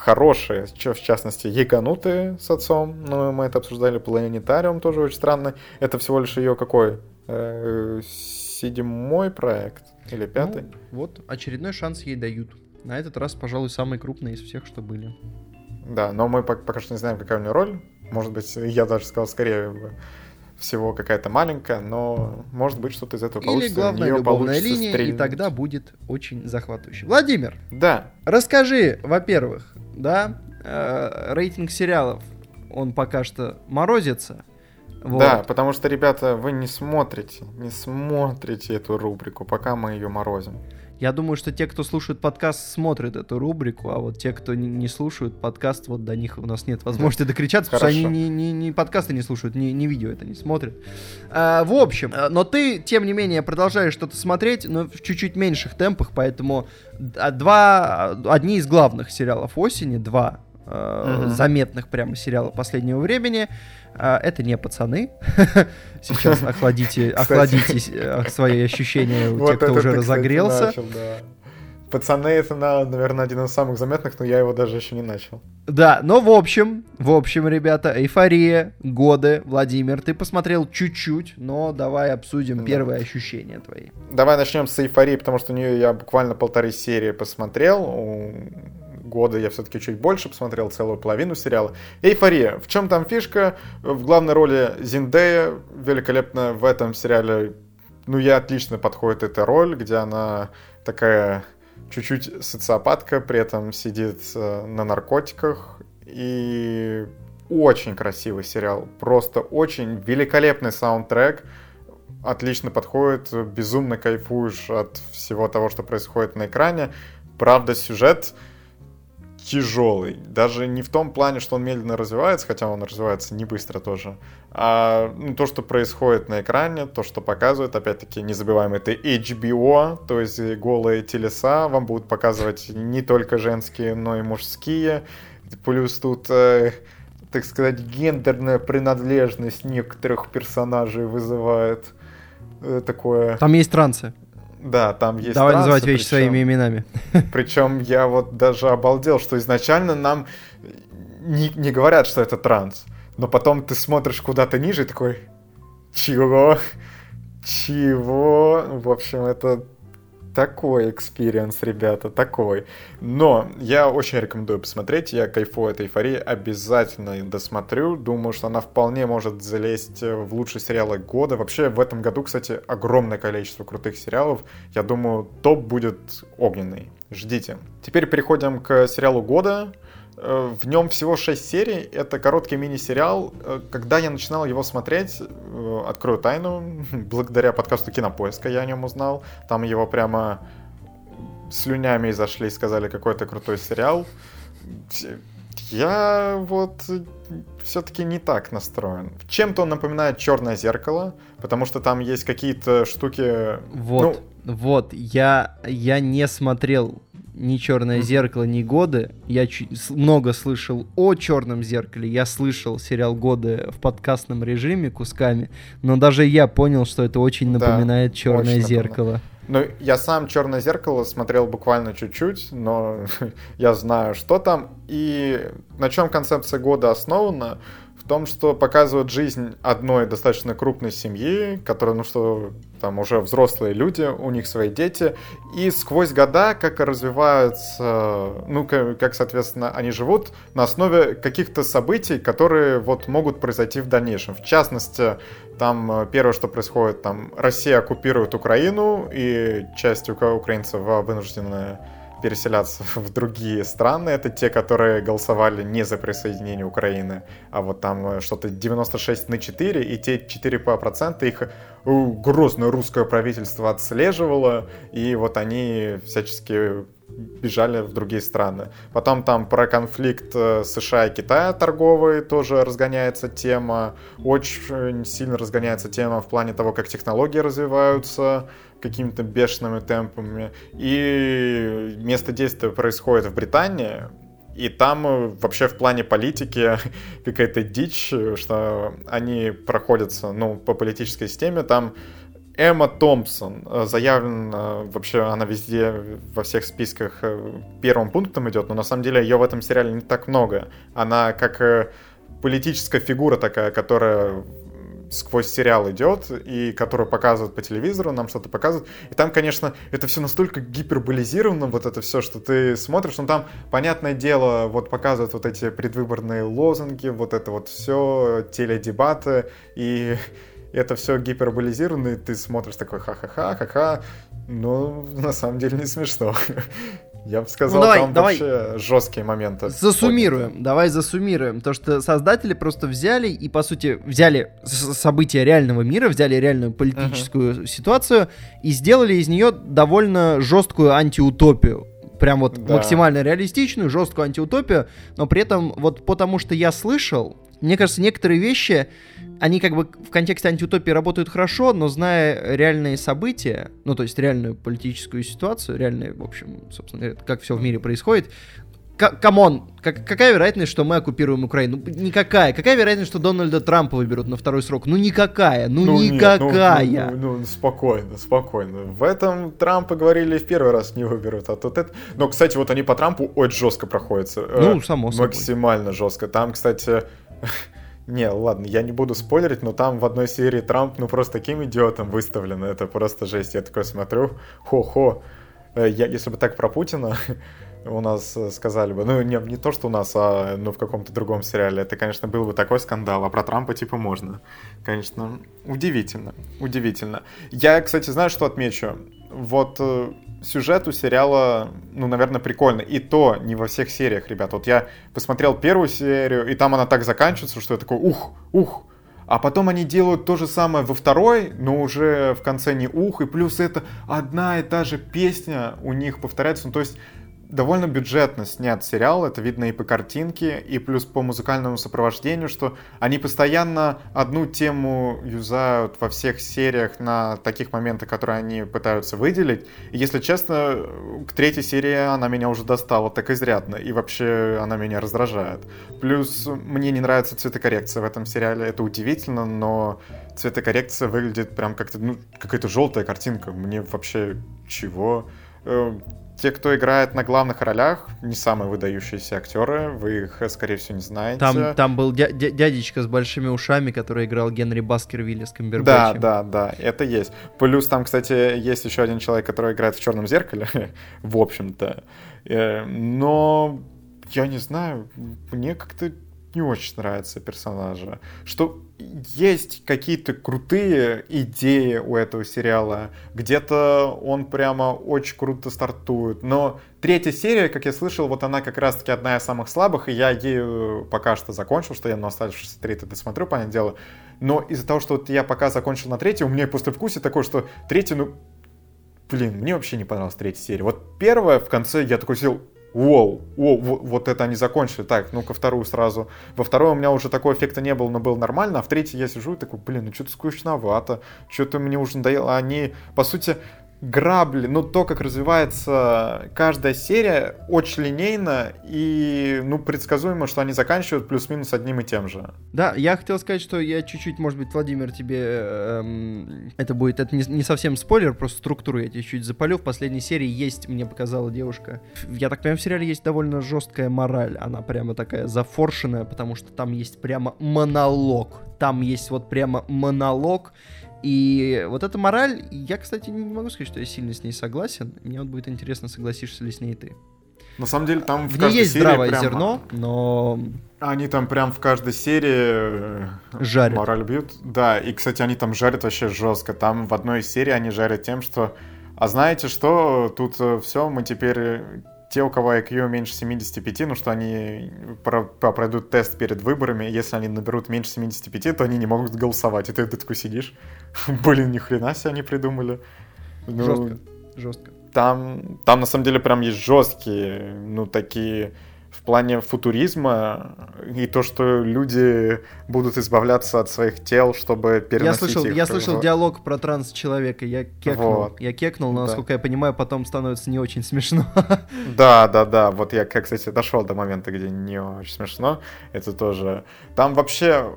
хорошие, в частности, яганутые с отцом, но мы это обсуждали, планетариум тоже очень странный. Это всего лишь ее какой? Э, седьмой проект или ну, пятый? Ну, вот, очередной шанс ей дают. На этот раз, пожалуй, самый крупный из всех, что были. Да, но мы пока что не знаем, какая у нее роль. Может быть, я даже сказал скорее всего какая-то маленькая, но может быть что-то из этого получится. Или главная любовная линия, стрельнуть. и тогда будет очень захватывающе. Владимир, да. расскажи, во-первых, да, э, рейтинг сериалов, он пока что морозится. Вот. Да, потому что, ребята, вы не смотрите, не смотрите эту рубрику, пока мы ее морозим. Я думаю, что те, кто слушает подкаст, смотрят эту рубрику, а вот те, кто не, слушают подкаст, вот до них у нас нет возможности докричаться, потому что они не, не, не подкасты не слушают, не, не видео это не смотрят. А, в общем, э, но ты, тем не менее, продолжаешь что-то смотреть, но в чуть-чуть меньших темпах, поэтому а, два, одни из главных сериалов осени, два uh-huh. заметных прямо сериала последнего времени. А, это не пацаны. *laughs* Сейчас охладите, охладите э, свои ощущения у тех, кто уже разогрелся. Пацаны это, наверное, один из самых заметных, но я его даже еще не начал. Да, но в общем, в общем, ребята, эйфория, годы, Владимир, ты посмотрел чуть-чуть, но давай обсудим да. первые ощущения твои. Давай начнем с эйфории, потому что у нее я буквально полторы серии посмотрел года я все-таки чуть больше посмотрел, целую половину сериала. Эйфория. В чем там фишка? В главной роли Зиндея, великолепно в этом сериале, ну, ей отлично подходит эта роль, где она такая чуть-чуть социопатка, при этом сидит э, на наркотиках. И очень красивый сериал. Просто очень великолепный саундтрек. Отлично подходит, безумно кайфуешь от всего того, что происходит на экране. Правда, сюжет тяжелый. Даже не в том плане, что он медленно развивается, хотя он развивается не быстро тоже, а ну, то, что происходит на экране, то, что показывает, опять-таки, не забываем, это HBO, то есть голые телеса вам будут показывать не только женские, но и мужские. Плюс тут, э, так сказать, гендерная принадлежность некоторых персонажей вызывает э, такое... Там есть трансы. Да, там есть Давай трансы, называть вещи причем, своими именами. *laughs* Причем я вот даже обалдел, что изначально нам не, не говорят, что это транс. Но потом ты смотришь куда-то ниже и такой, чего? Чего? В общем, это такой experience, ребята, такой. Но я очень рекомендую посмотреть, я кайфую этой эйфории, обязательно досмотрю. Думаю, что она вполне может залезть в лучшие сериалы года. Вообще, в этом году, кстати, огромное количество крутых сериалов. Я думаю, топ будет огненный. Ждите. Теперь переходим к сериалу года. Э, в нем всего 6 серий. Это короткий мини-сериал. Э, когда я начинал его смотреть, э, открою тайну, *laughs* благодаря подкасту Кинопоиска я о нем узнал. Там его прямо слюнями зашли и сказали, какой то крутой сериал. Я вот все-таки не так настроен. Чем-то он напоминает черное зеркало, потому что там есть какие-то штуки. Вот, ну... вот, я, я не смотрел ни черное зеркало, ни годы. Я много слышал о черном зеркале. Я слышал сериал годы в подкастном режиме кусками, но даже я понял, что это очень напоминает да, черное зеркало. Ну, я сам Черное зеркало смотрел буквально чуть-чуть, но *laughs* я знаю, что там. И на чем концепция года основана? Том, что показывают жизнь одной достаточно крупной семьи, которая, ну что, там уже взрослые люди, у них свои дети, и сквозь года как развиваются, ну, как, соответственно, они живут на основе каких-то событий, которые вот могут произойти в дальнейшем. В частности, там э, первое, что происходит, там Россия оккупирует Украину, и часть украинцев вынуждены переселяться в другие страны. Это те, которые голосовали не за присоединение Украины, а вот там э, что-то 96 на 4, и те 4% их грозное русское правительство отслеживало, и вот они всячески бежали в другие страны. Потом там про конфликт э, США и Китая торговый тоже разгоняется тема. Очень сильно разгоняется тема в плане того, как технологии развиваются какими-то бешеными темпами. И место действия происходит в Британии, и там э, вообще в плане политики *laughs* какая-то дичь, что они проходятся, ну, по политической системе, там Эмма Томпсон э, заявлена, вообще она везде, во всех списках э, первым пунктом идет, но на самом деле ее в этом сериале не так много. Она как политическая фигура такая, которая сквозь сериал идет, и который показывают по телевизору, нам что-то показывают. И там, конечно, это все настолько гиперболизировано, вот это все, что ты смотришь, но там, понятное дело, вот показывают вот эти предвыборные лозунги, вот это вот все, теледебаты, и это все гиперболизировано, и ты смотришь такой ха-ха-ха, ха-ха, но на самом деле не смешно. Я бы сказал, ну, давай, там давай. вообще жесткие моменты. Засуммируем, подняты. давай засуммируем. То, что создатели просто взяли и, по сути, взяли события реального мира, взяли реальную политическую uh-huh. ситуацию и сделали из нее довольно жесткую антиутопию. Прям вот да. максимально реалистичную, жесткую антиутопию, но при этом вот потому что я слышал, мне кажется, некоторые вещи, они как бы в контексте антиутопии работают хорошо, но зная реальные события, ну, то есть реальную политическую ситуацию, реальные, в общем, собственно, как все в мире происходит, come on, как, какая вероятность, что мы оккупируем Украину? Ну, никакая. Какая вероятность, что Дональда Трампа выберут на второй срок? Ну никакая, ну, ну никакая. Нет, ну, ну, ну, спокойно, спокойно. В этом Трампа говорили в первый раз не выберут, а тут это... Но, кстати, вот они по Трампу очень жестко проходятся. Ну, э, само собой. Максимально жестко. Там, кстати, не, ладно, я не буду спойлерить, но там в одной серии Трамп, ну, просто таким идиотом выставлен, это просто жесть. Я такой смотрю, хо-хо, э, я, если бы так про Путина *laughs* у нас э, сказали бы, ну, не, не то, что у нас, а ну, в каком-то другом сериале, это, конечно, был бы такой скандал, а про Трампа, типа, можно. Конечно, удивительно, удивительно. Я, кстати, знаю, что отмечу? Вот э, сюжет у сериала, ну, наверное, прикольный. И то не во всех сериях, ребят. Вот я посмотрел первую серию, и там она так заканчивается, что я такой, ух, ух. А потом они делают то же самое во второй, но уже в конце не ух. И плюс это одна и та же песня у них повторяется. Ну, то есть довольно бюджетно снят сериал, это видно и по картинке, и плюс по музыкальному сопровождению, что они постоянно одну тему юзают во всех сериях на таких моментах, которые они пытаются выделить. И, если честно, к третьей серии она меня уже достала так изрядно, и вообще она меня раздражает. Плюс мне не нравится цветокоррекция в этом сериале, это удивительно, но цветокоррекция выглядит прям как-то, ну, какая-то желтая картинка. Мне вообще чего? Э, те, кто играет на главных ролях, не самые выдающиеся актеры, вы их, скорее всего, не знаете. Там, там был дя- дя- дядечка с большими ушами, который играл Генри Баскервилли с Да, да, да, это есть. Плюс там, кстати, есть еще один человек, который играет в «Черном зеркале», *laughs* в общем-то. Э, но я не знаю, мне как-то не очень нравятся персонажи. Что есть какие-то крутые идеи у этого сериала. Где-то он прямо очень круто стартует. Но третья серия, как я слышал, вот она как раз-таки одна из самых слабых, и я ею пока что закончил, что я на оставшиеся третий досмотрю, понятное дело. Но из-за того, что вот я пока закончил на третьей, у меня после вкуса такое, что третья, ну, блин, мне вообще не понравилась третья серия. Вот первая в конце я такой сидел, Воу, воу, вот это они закончили. Так, ну-ка вторую сразу. Во второй у меня уже такого эффекта не было, но было нормально. А в третьей я сижу и такой, блин, ну что-то скучновато. Что-то мне уже надоело. Они, по сути, грабли, ну то, как развивается каждая серия, очень линейно и, ну, предсказуемо, что они заканчивают плюс-минус одним и тем же. Да, я хотел сказать, что я чуть-чуть, может быть, Владимир, тебе эм, это будет, это не, не совсем спойлер, просто структуру я тебе чуть запалю. В последней серии есть, мне показала девушка, я так понимаю, в сериале есть довольно жесткая мораль, она прямо такая зафоршенная, потому что там есть прямо монолог, там есть вот прямо монолог, и вот эта мораль, я, кстати, не могу сказать, что я сильно с ней согласен. Мне вот будет интересно, согласишься ли с ней ты. На самом деле там в, в каждой есть серии здравое прям... зерно, но... Они там прям в каждой серии э, жарят. мораль бьют. Да, и, кстати, они там жарят вообще жестко. Там в одной из серий они жарят тем, что... А знаете что, тут э, все, мы теперь те, у кого IQ меньше 75, ну что они пройдут тест перед выборами, если они наберут меньше 75, то они не могут голосовать. И ты, ты такой сидишь, *laughs* блин, ни хрена себе они придумали. Ну, жестко, жестко. Там, там на самом деле прям есть жесткие, ну такие в плане футуризма и то, что люди будут избавляться от своих тел, чтобы переносить я слышал, их. Я слышал в... диалог про транс-человека, я кекнул, вот. я кекнул, но, да. насколько я понимаю, потом становится не очень смешно. *laughs* Да, да, да, вот я, кстати, дошел до момента, где не очень смешно, это тоже... Там вообще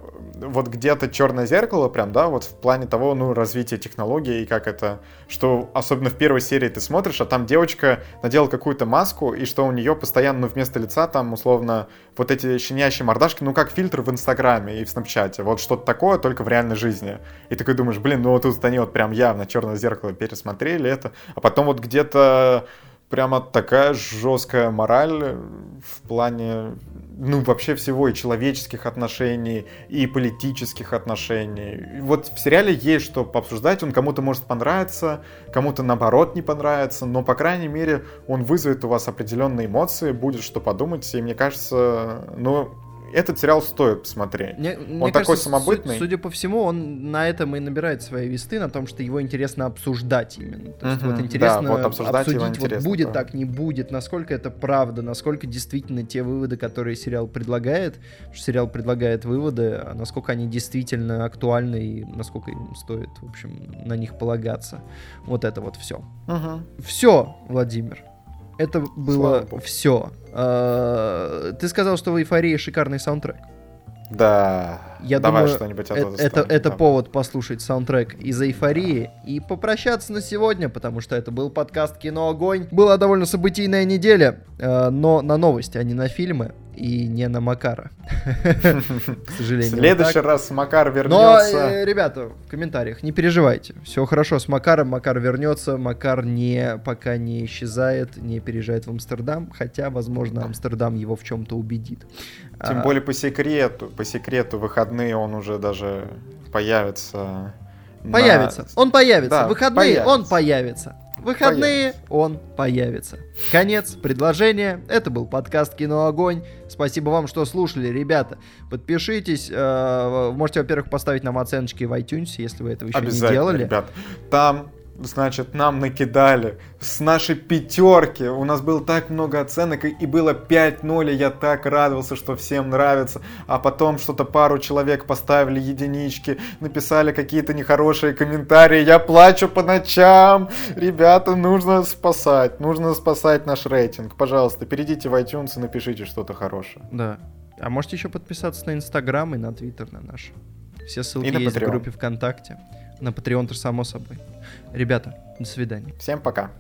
вот где-то черное зеркало прям, да, вот в плане того, ну, развития технологий и как это, что особенно в первой серии ты смотришь, а там девочка надела какую-то маску, и что у нее постоянно ну, вместо лица там условно вот эти щенячьи мордашки, ну как фильтр в Инстаграме и в Снапчате, вот что-то такое, только в реальной жизни. И такой думаешь, блин, ну вот тут они вот прям явно черное зеркало пересмотрели это, а потом вот где-то прямо такая жесткая мораль в плане ну, вообще всего и человеческих отношений, и политических отношений. Вот в сериале есть что пообсуждать, он кому-то может понравиться, кому-то наоборот не понравится, но, по крайней мере, он вызовет у вас определенные эмоции, будет что подумать, и мне кажется, ну, этот сериал стоит посмотреть. Мне, он мне такой кажется, самобытный. Судя по всему, он на этом и набирает свои весты, на том, что его интересно обсуждать именно. То есть вот интересно да, вот обсуждать обсудить, его интересно, вот будет да. так, не будет, насколько это правда, насколько действительно те выводы, которые сериал предлагает, что сериал предлагает выводы, а насколько они действительно актуальны и насколько им стоит, в общем, на них полагаться. Вот это вот все. Угу. Все, Владимир. Это было все. А, ты сказал, что в эйфории шикарный саундтрек. Да. Я Давай думаю, что-нибудь это, это, это повод послушать саундтрек из эйфории и попрощаться на сегодня, потому что это был подкаст Кино Огонь. Была довольно событийная неделя, э, но на новости, а не на фильмы и не на Макара. *laughs* К сожалению. В следующий раз Макар вернется. Но, э, ребята, в комментариях, не переживайте. Все хорошо с Макаром, Макар вернется, Макар не, пока не исчезает, не переезжает в Амстердам, хотя, возможно, Амстердам его в чем-то убедит. Тем а... более по секрету, по секрету выходные он уже даже появится. Появится. На... Он появится. Да, выходные появится. он появится выходные появится. он появится. Конец предложения. Это был подкаст Кино Огонь. Спасибо вам, что слушали, ребята. Подпишитесь. Э, можете, во-первых, поставить нам оценочки в iTunes, если вы этого еще не делали. Ребят. Там значит, нам накидали с нашей пятерки. У нас было так много оценок, и было 5-0, и я так радовался, что всем нравится. А потом что-то пару человек поставили единички, написали какие-то нехорошие комментарии. Я плачу по ночам. Ребята, нужно спасать. Нужно спасать наш рейтинг. Пожалуйста, перейдите в iTunes и напишите что-то хорошее. Да. А можете еще подписаться на Инстаграм и на Твиттер на наш. Все ссылки есть Patreon. в группе ВКонтакте. На Patreon, само собой. Ребята, до свидания. Всем пока.